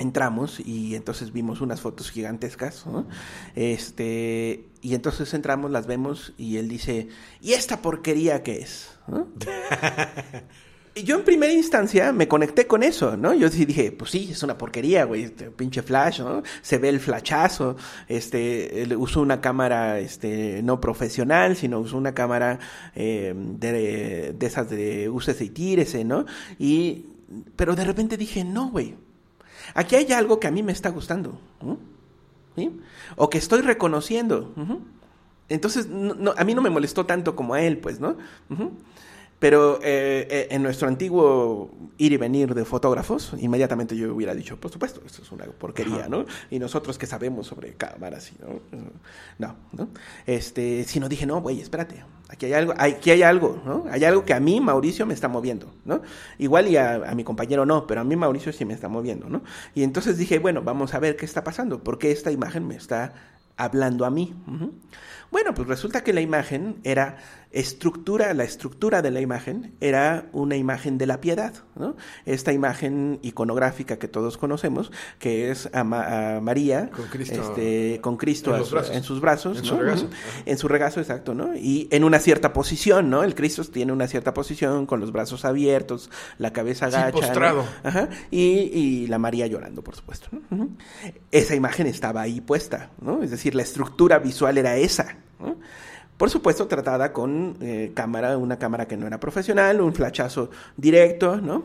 entramos y entonces vimos unas fotos gigantescas, ¿no? Este, y entonces entramos, las vemos y él dice, ¿y esta porquería qué es? ¿no? Yo en primera instancia me conecté con eso, ¿no? Yo sí dije, pues sí, es una porquería, güey, este pinche flash, ¿no? Se ve el flashazo, este, usó una cámara, este, no profesional, sino usó una cámara eh, de, de esas de úsese y tírese, ¿no? Y, pero de repente dije, no, güey, aquí hay algo que a mí me está gustando. ¿Sí? O que estoy reconociendo, ujú. Entonces, no- no, a mí no me molestó tanto como a él, pues, ¿no? Ujú. Pero eh, eh, en nuestro antiguo ir y venir de fotógrafos, inmediatamente yo hubiera dicho, por supuesto, esto es una porquería, ¿no? Y nosotros que sabemos sobre cámaras, y, ¿no? No, ¿no? Este, sino dije, no, güey, espérate, aquí hay algo, aquí hay algo, ¿no? Hay algo que a mí, Mauricio, me está moviendo, ¿no? Igual y a, a mi compañero no, pero a mí, Mauricio, sí me está moviendo, ¿no? Y entonces dije, bueno, vamos a ver qué está pasando, porque esta imagen me está hablando a mí. Bueno, pues resulta que la imagen era estructura, la estructura de la imagen era una imagen de la piedad, ¿no? Esta imagen iconográfica que todos conocemos, que es a, Ma- a María Con Cristo- este, con Cristo en su- sus brazos, En ¿no? su regazo. Ujú. Ajá. En su regazo, exacto, ¿no? Y en una cierta posición, ¿no? El Cristo tiene una cierta posición, con los brazos abiertos, la cabeza Sí, agacha. Ajá. Y, y la María llorando, por supuesto. Esa imagen estaba ahí puesta, ¿no? Es decir, la estructura visual era esa, ¿no? Por supuesto, tratada con eh, cámara, una cámara que no era profesional, un flachazo directo, ¿no?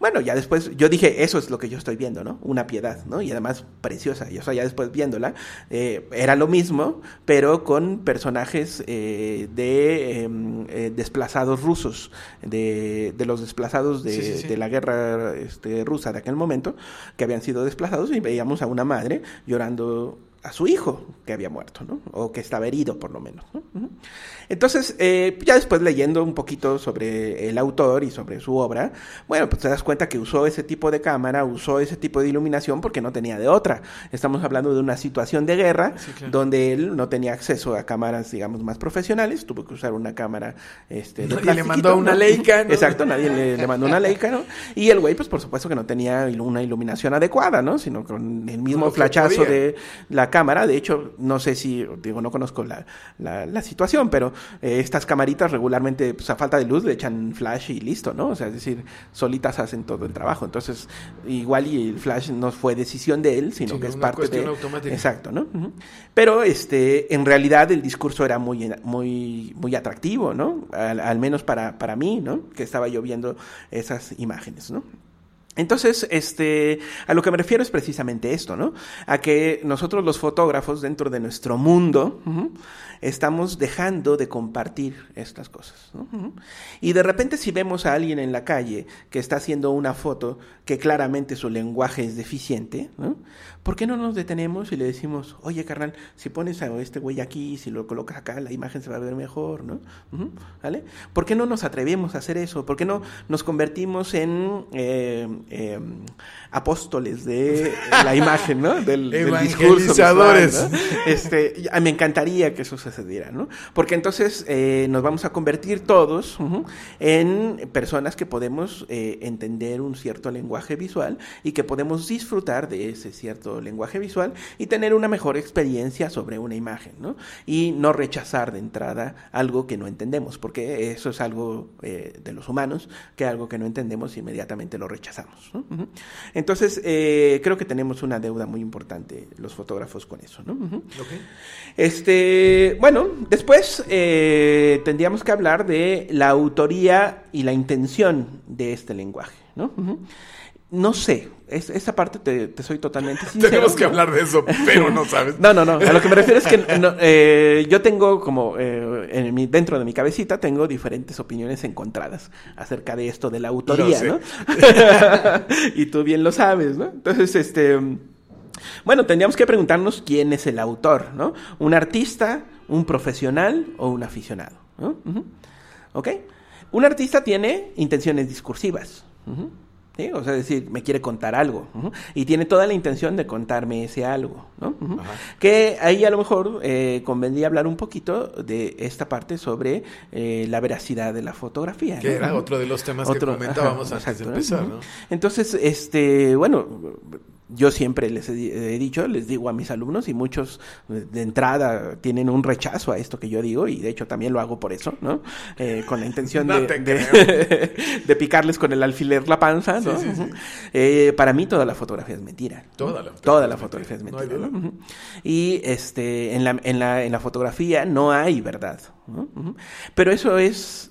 Bueno, ya después yo dije, eso es lo que yo estoy viendo, ¿no? Una piedad, ¿no? Y además preciosa. Y o sea, ya después viéndola, eh, era lo mismo, pero con personajes eh, de em, desplazados rusos, de, de los desplazados de, Sí, sí, sí. de la guerra este, rusa de aquel momento, que habían sido desplazados y veíamos a una madre llorando a su hijo que había muerto, ¿no? O que estaba herido, por lo menos. Entonces, eh, ya después leyendo un poquito sobre el autor y sobre su obra, bueno, pues te das cuenta que usó ese tipo de cámara, usó ese tipo de iluminación porque no tenía de otra. Estamos hablando de una situación de guerra Sí, claro. donde él no tenía acceso a cámaras, digamos, más profesionales, tuvo que usar una cámara este, de Nadie le mandó una ¿no? Leica, ¿no? Exacto, nadie le, le mandó una Leica, ¿no? Y el güey, pues por supuesto que no tenía una iluminación adecuada, ¿no? Sino con el mismo flachazo de la cámara. De hecho, no sé si, digo, no conozco la, la, la situación, pero eh, estas camaritas regularmente, pues a falta de luz, le echan flash y listo, ¿no? O sea, es decir, solitas hacen todo el trabajo. Entonces, igual y el flash no fue decisión de él, sino Sino que es una parte cuestión de... automática. Exacto, ¿no? Pero, este, en realidad el discurso era muy, muy, muy atractivo, ¿no? Al, al menos para, para mí, ¿no? Que estaba yo viendo esas imágenes, ¿no? Entonces, este, a lo que me refiero es precisamente esto, ¿no? A que nosotros los fotógrafos dentro de nuestro mundo estamos dejando de compartir estas cosas. Y de repente si vemos a alguien en la calle que está haciendo una foto que claramente su lenguaje es deficiente, ¿no? ¿Por qué no nos detenemos y le decimos, oye, carnal, si pones a este güey aquí, si lo colocas acá, la imagen se va a ver mejor, ¿no? ¿Vale? ¿Por qué no nos atrevemos a hacer eso? ¿Por qué no nos convertimos en eh, eh, apóstoles de la imagen, ¿no? Del, del discurso visual, Evangelizadores. ¿no? Este, me encantaría que eso sucediera, ¿no? Porque entonces eh, nos vamos a convertir todos en personas que podemos eh, entender un cierto lenguaje visual y que podemos disfrutar de ese cierto lenguaje visual y tener una mejor experiencia sobre una imagen, ¿no? Y no rechazar de entrada algo que no entendemos, porque eso es algo eh, de los humanos, que algo que no entendemos inmediatamente lo rechazamos. Entonces, eh, creo que tenemos una deuda muy importante los fotógrafos con eso, ¿no? Este, bueno, después eh, tendríamos que hablar de la autoría y la intención de este lenguaje, ¿no? No sé, es- esa parte te, te soy totalmente sincero. Tenemos que hablar de eso, pero no sabes. No, no, no. A lo que me refiero es que no, eh, yo tengo como eh, en mi- dentro de mi cabecita tengo diferentes opiniones encontradas acerca de esto de la autoría, ¿no? y tú bien lo sabes, ¿no? Entonces, este, bueno, tendríamos que preguntarnos quién es el autor, ¿no? Un artista, un profesional o un aficionado, ¿no? ¿Ok? Un artista tiene intenciones discursivas. Ujú. ¿Sí? O sea, decir, me quiere contar algo. Y tiene toda la intención de contarme ese algo. Que ahí a lo mejor eh, convendría hablar un poquito de esta parte sobre eh, la veracidad de la fotografía. Que ¿no? era otro de los temas Otro- que comentábamos ajá, antes de empezar. ¿no? Entonces, este, bueno, yo siempre les he, di- he dicho, les digo a mis alumnos y muchos de entrada tienen un rechazo a esto que yo digo y de hecho también lo hago por eso, ¿no? Eh, con la intención No de, te de, de picarles con el alfiler la panza, ¿no? Sí, sí, sí. Ujú. Eh, para mí toda la fotografía es mentira. Toda la Toda la fotografía fotografía es mentira, no. Y este, en la, en la, en la fotografía no hay verdad. Pero eso es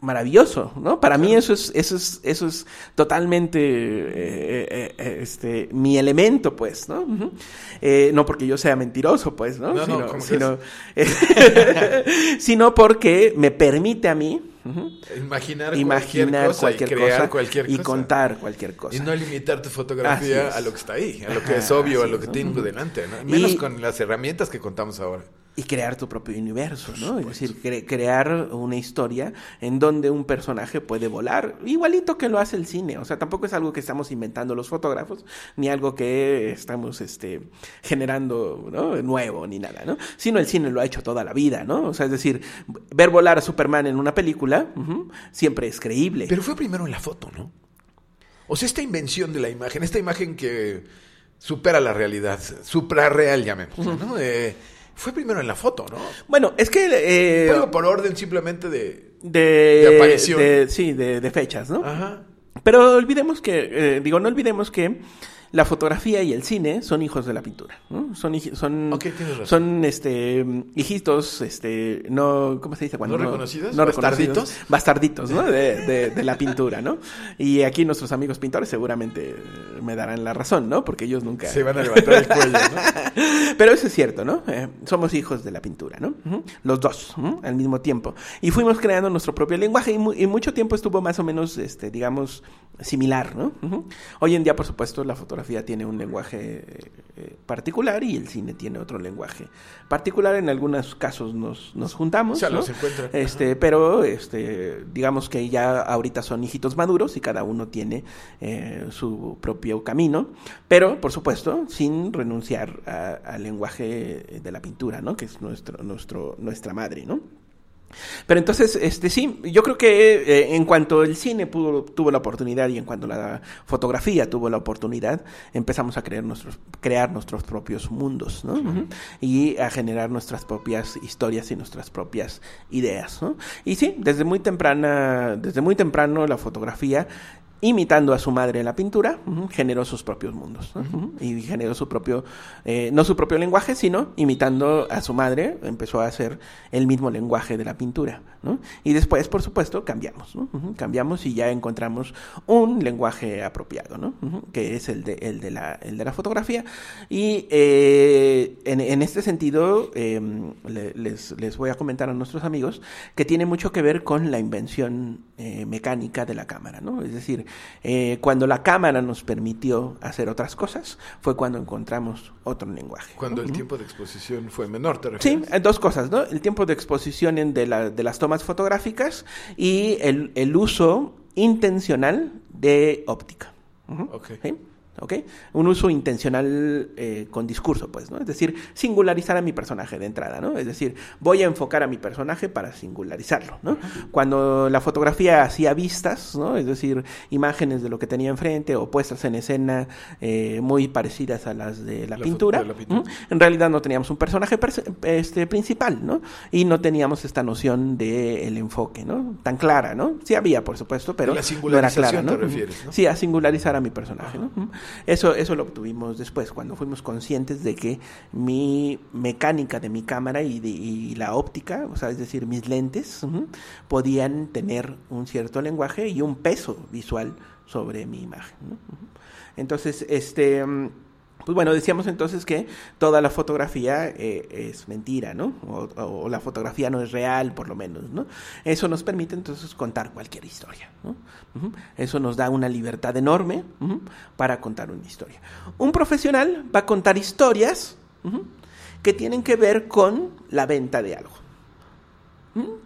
maravilloso, ¿no? Para mí eso es, eso es, eso es totalmente eh, eh, eh, este mi elemento, pues, ¿no? Eh, no porque yo sea mentiroso, pues, ¿no? No, no, sino, ¿cómo sino, sino porque me permite a mí Imaginar, imaginar cualquier cosa cualquier y crear cosa cualquier y cosa. contar cualquier cosa. Y no limitar tu fotografía a lo que está ahí, a lo que es obvio, a lo que es, ¿no? delante, ¿no? Menos Y- con las herramientas que contamos ahora. Y crear tu propio universo, ¿no? Es decir, cre- crear una historia en donde un personaje puede volar, igualito que lo hace el cine. O sea, tampoco es algo que estamos inventando los fotógrafos, ni algo que estamos este, generando ¿no? nuevo, ni nada, ¿no? Sino el cine lo ha hecho toda la vida, ¿no? O sea, es decir, ver volar a Superman en una película ujú, siempre es creíble. Pero fue primero en la foto, ¿no? O sea, esta invención de la imagen, esta imagen que supera la realidad, suprarreal, llamémosla, ¿no? Eh, fue primero en la foto, ¿no? bueno, es que... eh, por orden simplemente de... de, de aparición. de- sí, de, de fechas, ¿no? Ajá. Pero olvidemos que, eh, digo, no olvidemos que la fotografía y el cine son hijos de la pintura, ¿no? Son son Ok, tienes razón. son este hijitos este no ¿cómo se dice cuando ¿No reconocidos? No ¿Bastarditos? reconocidos, bastarditos, ¿no? De, de- de la pintura, ¿no? Y aquí nuestros amigos pintores seguramente me darán la razón, ¿no? Porque ellos nunca Se van a levantar el cuello, ¿no? pero eso es cierto, ¿no? Eh, somos hijos de la pintura, ¿no? Los dos, al mismo tiempo. Y fuimos creando nuestro propio lenguaje y, mu- y mucho tiempo estuvo más o menos, este, digamos, similar, ¿no? Hoy en día, por supuesto, la fotografía tiene un lenguaje eh, eh, particular y el cine tiene otro lenguaje particular. En algunos casos nos, nos juntamos, ¿no? los encuentran. Este, pero, este, digamos que ya ahorita son hijitos maduros y cada uno tiene eh, su propio camino, pero, por supuesto, sin renunciar al lenguaje de la pintura, ¿no? Que es nuestro, nuestro, nuestra madre, ¿no? Pero entonces, este sí, yo creo que eh, en cuanto el cine pudo, tuvo la oportunidad y en cuanto la fotografía tuvo la oportunidad, empezamos a crear nuestros, crear nuestros propios mundos, ¿no? Ujú. Y a generar nuestras propias historias y nuestras propias ideas, ¿no? Y sí, desde muy temprana, desde muy temprano la fotografía imitando a su madre en la pintura, generó sus propios mundos y generó su propio, eh, no su propio lenguaje, sino imitando a su madre, empezó a hacer el mismo lenguaje de la pintura, ¿no? Y después, por supuesto, cambiamos, cambiamos y ya encontramos un lenguaje apropiado, ¿no? Que es el de, el de, la, el de la fotografía. Y eh, en, en este sentido, eh, le- les, les voy a comentar a nuestros amigos que tiene mucho que ver con la invención eh, mecánica de la cámara, ¿no? Es decir, eh, cuando la cámara nos permitió hacer otras cosas, fue cuando encontramos otro lenguaje. ¿no? Cuando el tiempo de exposición fue menor, ¿te Sí, refieres? eh, dos cosas, ¿no? El tiempo de exposición en- de, la- de las tomas fotográficas y el, el uso intencional de óptica. Ujú. Ok. ¿Sí? ¿Ok? Un uso intencional eh, con discurso, pues, ¿no? Es decir, singularizar a mi personaje de entrada, ¿no? Es decir, voy a enfocar a mi personaje para singularizarlo, ¿no? Cuando la fotografía hacía vistas, ¿no? Es decir, imágenes de lo que tenía enfrente o puestas en escena eh, muy parecidas a las de la, pintura, de la pintura. ¿m? en realidad no teníamos un personaje este, principal, ¿no? Y no teníamos esta noción del enfoque, ¿no? Tan clara, ¿no? Sí había, por supuesto, pero La no era clara, ¿no? te refieres, ¿no? Sí, a singularizar a mi personaje, ¿no? Eso, eso lo obtuvimos después, cuando fuimos conscientes de que mi mecánica de mi cámara y, de- y la óptica, o sea, es decir, mis lentes, podían tener un cierto lenguaje y un peso visual sobre mi imagen. Entonces, este... pues bueno, decíamos entonces que toda la fotografía eh, es mentira, ¿no? O, la fotografía no es real, por lo menos, ¿no? Eso nos permite entonces contar cualquier historia, ¿no? Eso nos da una libertad enorme para contar una historia. Un profesional va a contar historias que tienen que ver con la venta de algo.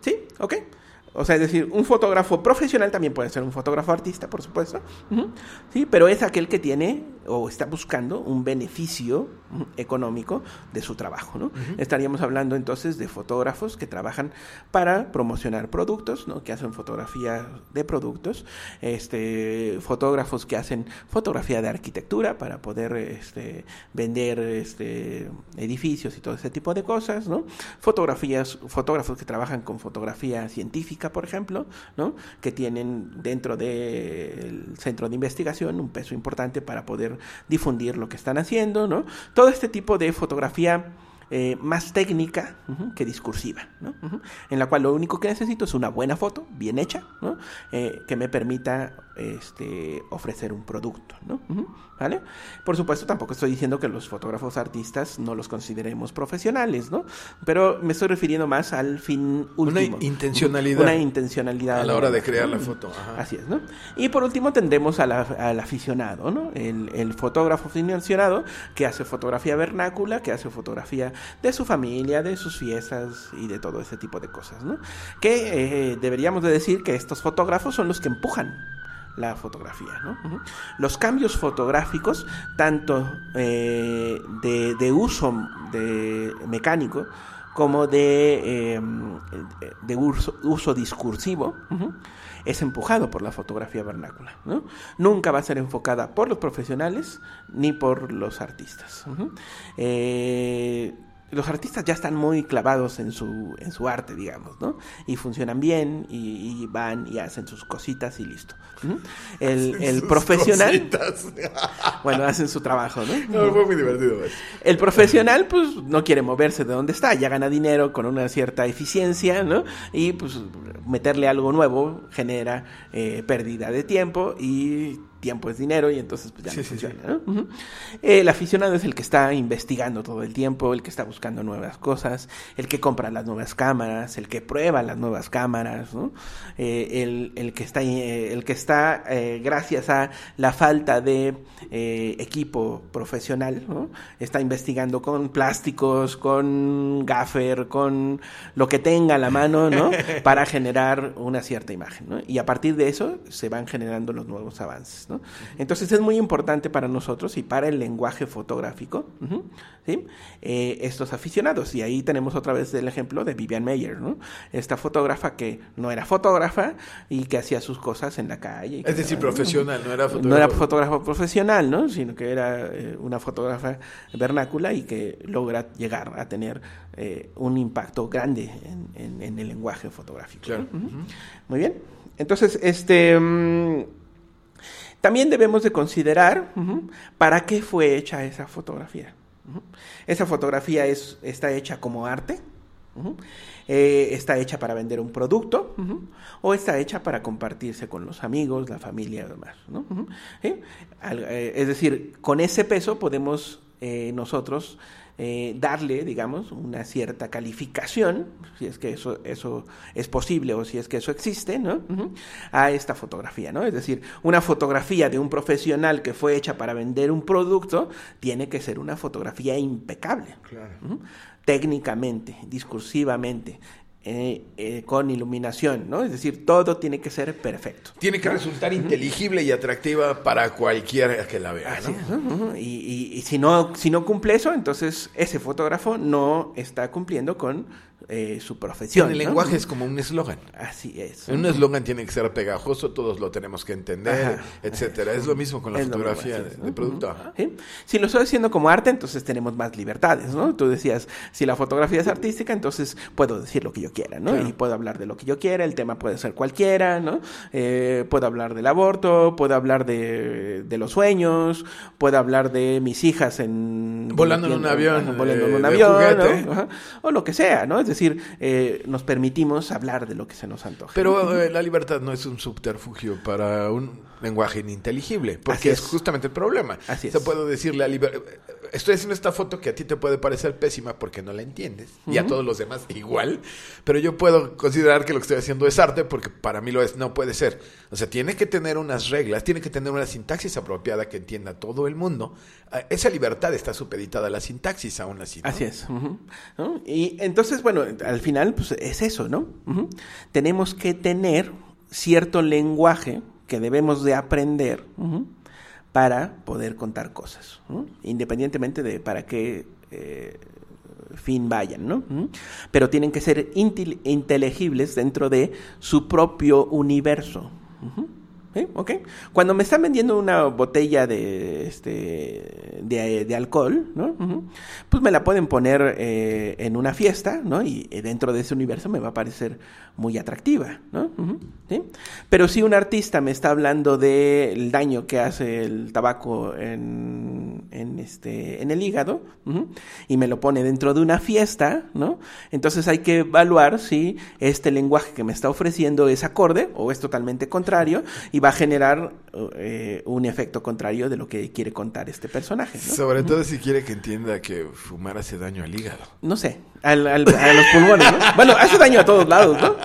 ¿Sí? ¿Ok? O sea, es decir, un fotógrafo profesional también puede ser un fotógrafo artista, por supuesto. Sí, pero es aquel que tiene o está buscando un beneficio ujú, económico de su trabajo, ¿no? Estaríamos hablando entonces de fotógrafos que trabajan para promocionar productos, ¿no? Que hacen fotografía de productos, este, fotógrafos que hacen fotografía de arquitectura para poder este, vender este, edificios y todo ese tipo de cosas, ¿no? Fotografías, fotógrafos que trabajan con fotografía científica, por ejemplo, ¿no? Que tienen dentro del centro de investigación un peso importante para poder difundir lo que están haciendo, ¿no? Todo este tipo de fotografía eh, más técnica que discursiva, ¿no? En la cual lo único que necesito es una buena foto, bien hecha, ¿no? Eh, que me permita este, ofrecer un producto. ¿no? ¿Vale? Por supuesto, tampoco estoy diciendo que los fotógrafos artistas no los consideremos profesionales, ¿no? pero me estoy refiriendo más al fin Una último. intencionalidad. Una intencionalidad. A la hora de crear la foto. Ajá. Así es, ¿no? Y por último tendremos a la- al aficionado, ¿no? El, el fotógrafo aficionado que hace fotografía vernácula, que hace fotografía de su familia, de sus fiestas y de todo ese tipo de cosas, ¿no? Que eh, deberíamos de decir que estos fotógrafos son los que empujan la fotografía. Los cambios fotográficos, tanto eh, de, de uso de mecánico como de, eh, de uso, uso discursivo, es empujado por la fotografía vernácula. ¿no? Nunca va a ser enfocada por los profesionales ni por los artistas. Eh, los artistas ya están muy clavados en su, en su arte, digamos, ¿no? Y funcionan bien y, van y hacen sus cositas y listo. El, el profesional... bueno, hacen su trabajo, ¿no? No, fue muy divertido. El profesional, pues, no quiere moverse de donde está, ya gana dinero con una cierta eficiencia, ¿no? Y, pues, meterle algo nuevo genera eh, pérdida de tiempo y tiempo es dinero y entonces pues ya no funciona. El aficionado es el que está investigando todo el tiempo, el que está buscando nuevas cosas, el que compra las nuevas cámaras, el que prueba las nuevas cámaras, ¿no? Eh, el, el, que está, eh, el que está eh, gracias a la falta de equipo profesional, ¿no? está investigando con plásticos, con gaffer, con lo que tenga a la mano, ¿no? para generar una cierta imagen. ¿no? Y a partir de eso se van generando los nuevos avances. Entonces es muy importante para nosotros y para el lenguaje fotográfico, eh, estos aficionados. Y ahí tenemos otra vez el ejemplo de Vivian Mayer, ¿no? esta fotógrafa que no era fotógrafa y que hacía sus cosas en la calle. Es decir, profesional, no era fotógrafa. No era fotógrafa profesional, ¿no? sino que era eh, una fotógrafa vernácula y que logra llegar a tener eh, un impacto grande en, el lenguaje fotográfico. Muy bien. Entonces, este... Mm, también debemos de considerar para qué fue hecha esa fotografía. Esa fotografía es, está hecha como arte, eh, está hecha para vender un producto o está hecha para compartirse con los amigos, la familia y demás. Eh, es decir, con ese peso podemos eh, nosotros eh, darle, digamos, una cierta calificación, si es que eso, eso es posible o si es que eso existe, ¿no? A esta fotografía, ¿no? Es decir, una fotografía de un profesional que fue hecha para vender un producto tiene que ser una fotografía impecable. Técnicamente, discursivamente, eh, eh, con iluminación, ¿no? Es decir, todo tiene que ser perfecto. Tiene que resultar inteligible y atractiva para cualquiera que la vea. y, y, si no si no cumple eso, entonces ese fotógrafo no está cumpliendo con eh, su profesión. el lenguaje es como un eslogan. Así es. Un eslogan tiene que ser pegajoso, todos lo tenemos que entender, etcétera. Es lo mismo con la fotografía de, producto. Si lo estoy haciendo como arte, entonces tenemos más libertades, ¿no? Tú decías, si la fotografía es artística, entonces puedo decir lo que yo quiera, ¿no? Y puedo hablar de lo que yo quiera, el tema puede ser cualquiera, ¿no? Eh, puedo hablar del aborto, puedo hablar de, los sueños, puedo hablar de mis hijas en... Volando en un avión. volando en un avión, O lo que sea, ¿no? Es decir, eh, nos permitimos hablar de lo que se nos antoja. Pero eh, la libertad no es un subterfugio para un lenguaje ininteligible, porque es. justamente el problema. Así Se puede decir la libertad. Estoy haciendo esta foto que a ti te puede parecer pésima porque no la entiendes, y a todos los demás igual, pero yo puedo considerar que lo que estoy haciendo es arte porque para mí lo es. No puede ser. O sea, tiene que tener unas reglas, tiene que tener una sintaxis apropiada que entienda todo el mundo. Ah, esa libertad está supeditada a la sintaxis aún así. Así es. Y entonces, bueno, al final, pues es eso, ¿no? Tenemos que tener cierto lenguaje que debemos de aprender para poder contar cosas, independientemente de para qué eh, fin vayan, ¿no? Pero tienen que ser inteligibles dentro de su propio universo. Cuando me están vendiendo una botella de, este, de, alcohol, ¿no? Pues me la pueden poner eh, en una fiesta, ¿no? Y eh, dentro de ese universo me va a parecer muy atractiva, ¿no? Pero si un artista me está hablando del daño que hace el tabaco en, en, este, en el hígado, y me lo pone dentro de una fiesta, ¿no? Entonces hay que evaluar si este lenguaje que me está ofreciendo es acorde o es totalmente contrario y va a generar eh, un efecto contrario de lo que quiere contar este personaje. Sobre todo si quiere que entienda que fumar hace daño al hígado. No sé, al, a los pulmones, ¿no? Bueno, hace daño a todos lados, ¿no?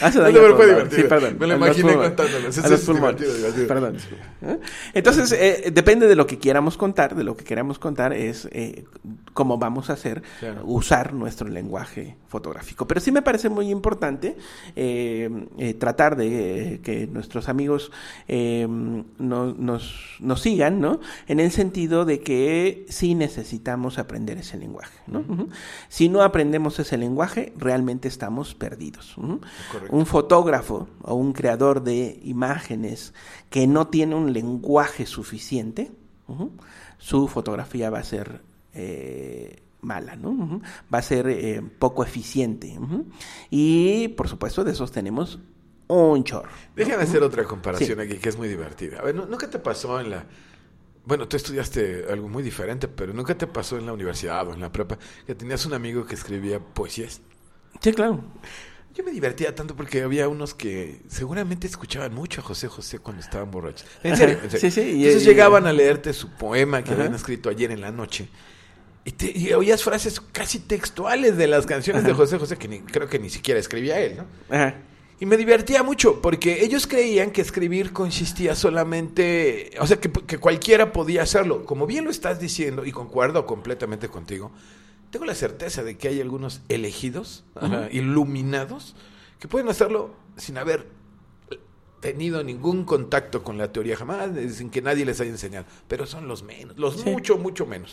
Hace daño a todos lados. Sí, perdón. Me lo imaginé contándolo. a los pulmones. Perdón. ¿Eh? Entonces, eh, depende de lo que queramos contar, de lo que queramos contar es eh, cómo vamos a hacer, usar nuestro lenguaje fotográfico. Pero sí me parece muy importante tratar de que nuestros amigos nos, nos, sigan, ¿no? En el sentido de que sí necesitamos aprender ese lenguaje, ¿no? Si no aprendemos ese lenguaje, realmente estamos perdidos. Un fotógrafo o un creador de imágenes que no tiene un lenguaje suficiente, su fotografía va a ser eh, mala. Va a ser eh, poco eficiente. Y, por supuesto, de esos tenemos un chorro. Déjame hacer otra comparación Sí. aquí que es muy divertida. A ver, ¿nu- ¿nunca te pasó en la... Bueno, tú estudiaste algo muy diferente, pero ¿nunca te pasó en la universidad o en la prepa que tenías un amigo que escribía poesías? Sí, claro. Yo me divertía tanto porque había unos que seguramente escuchaban mucho a José José cuando estaban borrachos. En serio, en serio. sí, sí, y- Entonces y- llegaban a leerte su poema que Ajá. habían escrito ayer en la noche. Y, te- y oías frases casi textuales de las canciones de José José que ni- creo que ni siquiera escribía él, ¿no? Ajá. Y me divertía mucho porque ellos creían que escribir consistía solamente, o sea, que, que cualquiera podía hacerlo. Como bien lo estás diciendo, y concuerdo completamente contigo, tengo la certeza de que hay algunos elegidos, iluminados, que pueden hacerlo sin haber tenido ningún contacto con la teoría jamás, sin que nadie les haya enseñado. Pero son los menos, los Sí. mucho, mucho menos.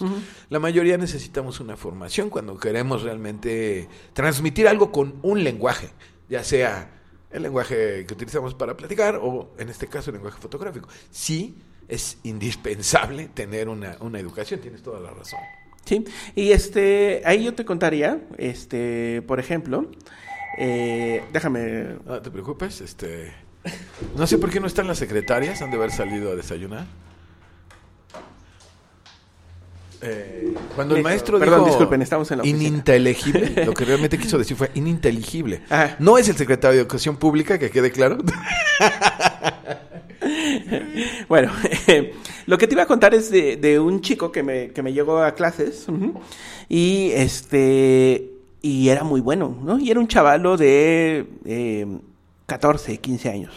La mayoría necesitamos una formación cuando queremos realmente transmitir algo con un lenguaje, ya sea el lenguaje que utilizamos para platicar o en este caso el lenguaje fotográfico. Sí, es indispensable tener una, una educación, tienes toda la razón. Sí, y este, ahí yo te contaría, este, por ejemplo, eh, déjame, No te preocupes, este... No sé por qué no están las secretarias, han de haber salido a desayunar. Eh, cuando el maestro Perdón, dijo disculpen, estamos en la oficina. ininteligible, lo que realmente quiso decir fue ininteligible. Ajá. No es el secretario de Educación Pública, que quede claro. bueno, lo que te iba a contar es de, de un chico que me, que me llegó a clases, y este, y era muy bueno, ¿no? Y era un chavalo de eh, 14, 15 años.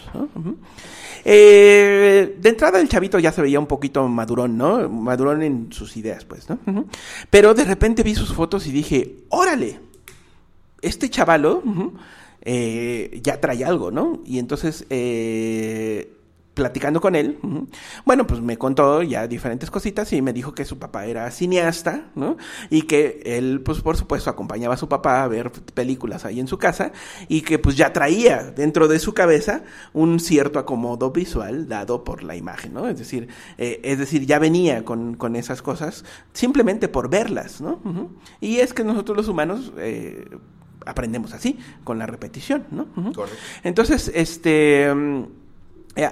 Eh, de entrada el chavito ya se veía un poquito madurón, ¿no? Madurón en sus ideas, pues, ¿no? Pero de repente vi sus fotos y dije, órale, este chavalo eh, ya trae algo, ¿no? Y entonces, eh, platicando con él, bueno, pues me contó ya diferentes cositas y me dijo que su papá era cineasta, ¿no? Y que él, pues por supuesto, acompañaba a su papá a ver películas ahí en su casa y que pues ya traía dentro de su cabeza un cierto acomodo visual dado por la imagen, ¿no? Es decir, eh, es decir, ya venía con, con esas cosas simplemente por verlas, ¿no? Y es que nosotros los humanos... eh, aprendemos así, con la repetición, ¿no? Correcto. Entonces, este... mm,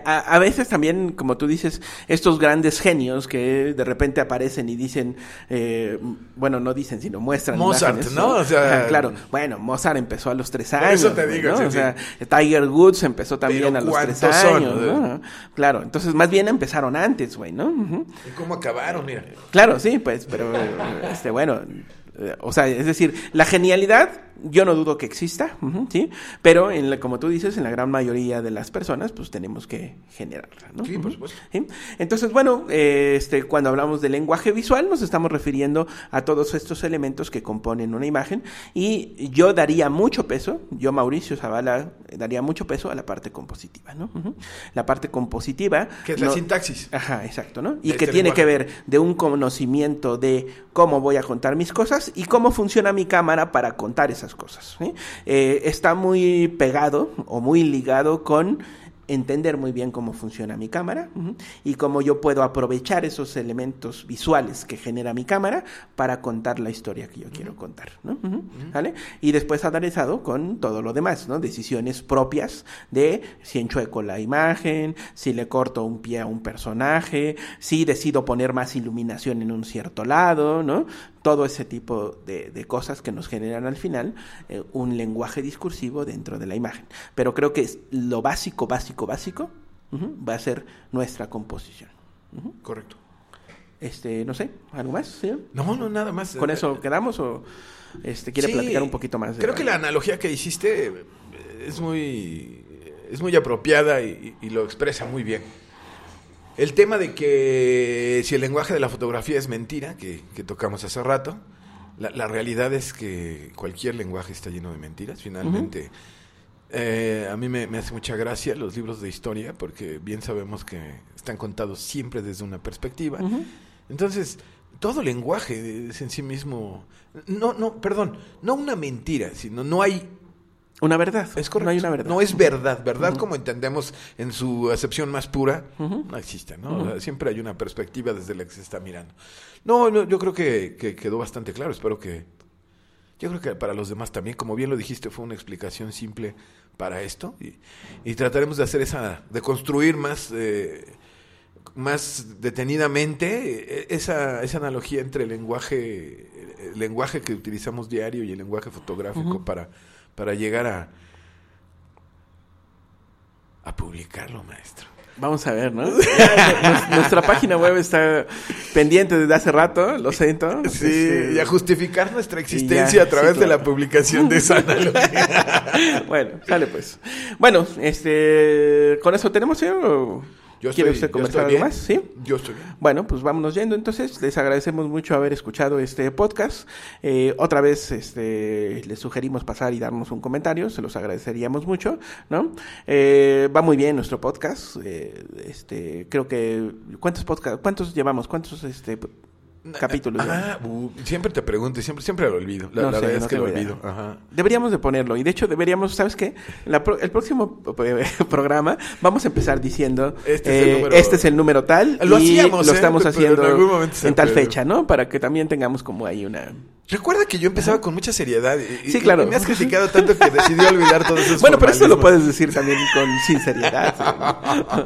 A, a veces también, como tú dices, estos grandes genios que de repente aparecen y dicen, eh, bueno, no dicen, sino muestran. Mozart, imágenes, ¿no? O sea, Ajá, claro. Bueno, Mozart empezó a los tres años. eso te digo, ¿no? sí, O sí. sea, Tiger Woods empezó también Pero a los tres años. ¿no? Claro, entonces más bien empezaron antes, güey, ¿no? ¿Y cómo acabaron? Mira. Claro, sí, pues, pero, este, bueno, eh, o sea, es decir, la genialidad, yo no dudo que exista, ¿sí? Pero, en la- como tú dices, en la gran mayoría de las personas, pues tenemos que generarla, ¿no? Sí, por supuesto. ¿sí? Entonces, bueno, eh, este, cuando hablamos de lenguaje visual, nos estamos refiriendo a todos estos elementos que componen una imagen y yo daría mucho peso, yo, Mauricio Zavala, daría mucho peso a la parte compositiva, ¿no? La parte compositiva... Que es la sintaxis. Ajá, exacto, ¿no? Y que este tiene que ver de un conocimiento de cómo voy a contar mis cosas y cómo funciona mi cámara para contar esas cosas. Eh, está muy pegado o muy ligado con entender muy bien cómo funciona mi cámara y cómo yo puedo aprovechar esos elementos visuales que genera mi cámara para contar la historia que yo quiero contar, ¿no? ¿Vale? Y después aderezado con todo lo demás, ¿no? Decisiones propias de si enchueco la imagen, si le corto un pie a un personaje, si decido poner más iluminación en un cierto lado, ¿no? Todo ese tipo de, de cosas que nos generan al final eh, un lenguaje discursivo dentro de la imagen. Pero creo que es lo básico, básico, básico va a ser nuestra composición. Correcto. Este, no sé, ¿algo más? señor? No, no, nada más. ¿Con eso quedamos o este, quiere Sí, platicar un poquito más? de Creo que la analogía que hiciste es muy, es muy apropiada y, y lo expresa muy bien. El tema de que si el lenguaje de la fotografía es mentira, que, que tocamos hace rato, la, la realidad es que cualquier lenguaje está lleno de mentiras. Finalmente, eh, a mí me, me hace mucha gracia los libros de historia porque bien sabemos que están contados siempre desde una perspectiva. Entonces, todo lenguaje es en sí mismo, no, no, perdón, no una mentira, sino no hay una verdad. Es correcto. No hay una verdad. No es verdad. Verdad como entendemos en su acepción más pura, no existe, ¿no? O sea, siempre hay una perspectiva desde la que se está mirando. No, no, yo creo que, que quedó bastante claro. Espero que... Yo creo que para los demás también, como bien lo dijiste, fue una explicación simple para esto. Y, y trataremos de hacer esa... de construir más... eh, más detenidamente eh, esa, esa analogía entre el lenguaje, el lenguaje que utilizamos diario y el lenguaje fotográfico para, para llegar a, a publicarlo, maestro. Vamos a ver, ¿no? Nuestra página web está pendiente desde hace rato, lo siento. Sí, Este, y a justificar nuestra existencia ya, a través sí, de la publicación de esa analogía. bueno, sale pues. Bueno, este, con eso tenemos, señor. Yo ¿Quiere estoy- usted estoy algo bien. más? Sí. Yo estoy bien. Bueno, pues vámonos yendo entonces. Les agradecemos mucho haber escuchado este podcast. Eh, otra vez este, les sugerimos pasar y darnos un comentario, se los agradeceríamos mucho, ¿no? Eh, va muy bien nuestro podcast. eh, este, creo que ¿cuántos podcast, cuántos llevamos? ¿Cuántos este capítulos? Ah, uh, siempre te pregunto y siempre, siempre lo olvido. La, No la sé, verdad no es que lo idea. olvido. Ajá. Deberíamos de ponerlo y de hecho deberíamos, ¿sabes qué? La pro- el próximo eh, programa vamos a empezar diciendo Este es el eh, número- este es el número tal Lo y hacíamos, lo ¿eh? estamos en haciendo algún en tal fecha, ¿no? Para que también tengamos como ahí una Recuerda que yo empezaba con mucha seriedad. y- Sí, y claro. Me has criticado tanto que decidí olvidar todos esos Bueno, pero eso lo puedes decir también con sinceridad.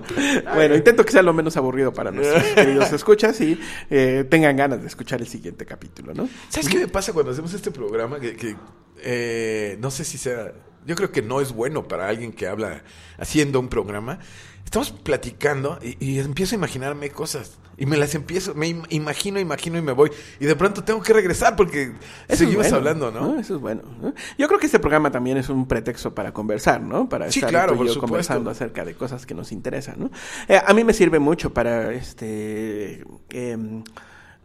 ¿sí? bueno, intento que sea lo menos aburrido para nuestros queridos escuchas y eh, tengan ganas de escuchar el siguiente capítulo, ¿no? ¿Sabes qué me pasa cuando hacemos este programa? Que, que, eh, no sé si sea. Yo creo que no es bueno para alguien que habla haciendo un programa. Estamos platicando y, y empiezo a imaginarme cosas. Y me las empiezo, me im- imagino, imagino y me voy. Y de pronto tengo que regresar porque Eso seguimos bueno, hablando, ¿no? Eso es bueno. ¿no? Yo creo que este programa también es un pretexto para conversar, ¿no? Para Sí, estar claro, tú y yo conversando acerca de cosas que nos interesan, ¿no? Eh, a mí me sirve mucho para este em,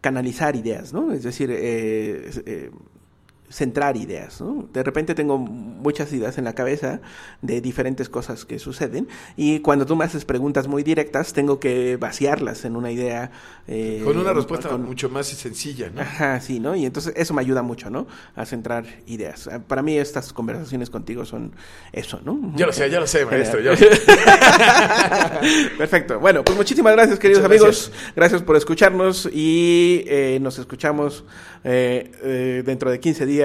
canalizar ideas, ¿no? Es decir, eh, eh, centrar ideas, ¿no? De repente tengo muchas ideas en la cabeza de diferentes cosas que suceden y cuando tú me haces preguntas muy directas tengo que vaciarlas en una idea eh, Con una respuesta con- mucho más sencilla, ¿no? Ajá, sí, ¿no? Y entonces eso me ayuda mucho, ¿no? A centrar ideas. Ah, Para mí estas conversaciones contigo son eso, ¿no? Ya lo sé, ya lo sé, maestro. ya lo sé. Perfecto. Bueno, pues muchísimas gracias, queridos Muchas amigos. Gracias. por escucharnos y eh, nos escuchamos eh, eh, dentro de 15 días,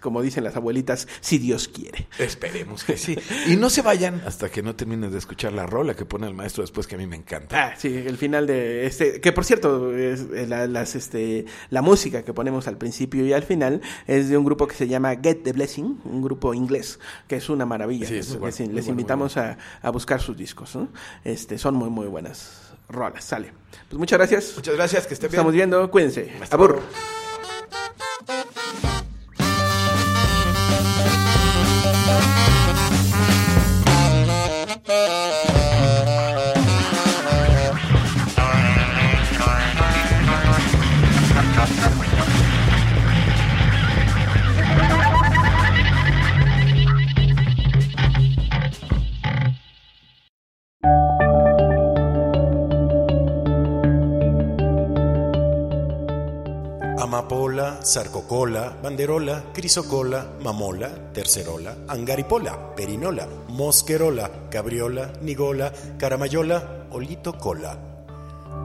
como dicen las abuelitas, si Dios quiere. Esperemos que sí. Y no se vayan hasta que no terminen de escuchar la rola que pone el maestro después, que a mí me encanta. Ah, sí, el final de este, que por cierto, es, eh, la, las, este, la música que ponemos al principio y al final es de un grupo que se llama Get the Blessing, un grupo inglés, que es una maravilla. Sí, es les bueno, les muy bueno, invitamos a, a buscar sus discos, ¿no? Este, son muy, muy buenas rolas, sale. Pues muchas gracias. Muchas gracias, que estén bien. Estamos viendo, cuídense. Hasta Amapola, Sarcocola, Banderola, Crisocola, Mamola, Tercerola, Angaripola, Perinola, Mosquerola, Cabriola, Nigola, Caramayola, Olito Cola.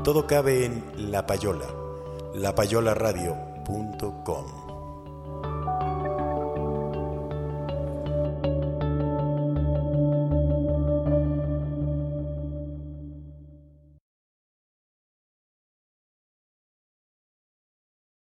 Todo cabe en La Payola, lapayolaradio.com.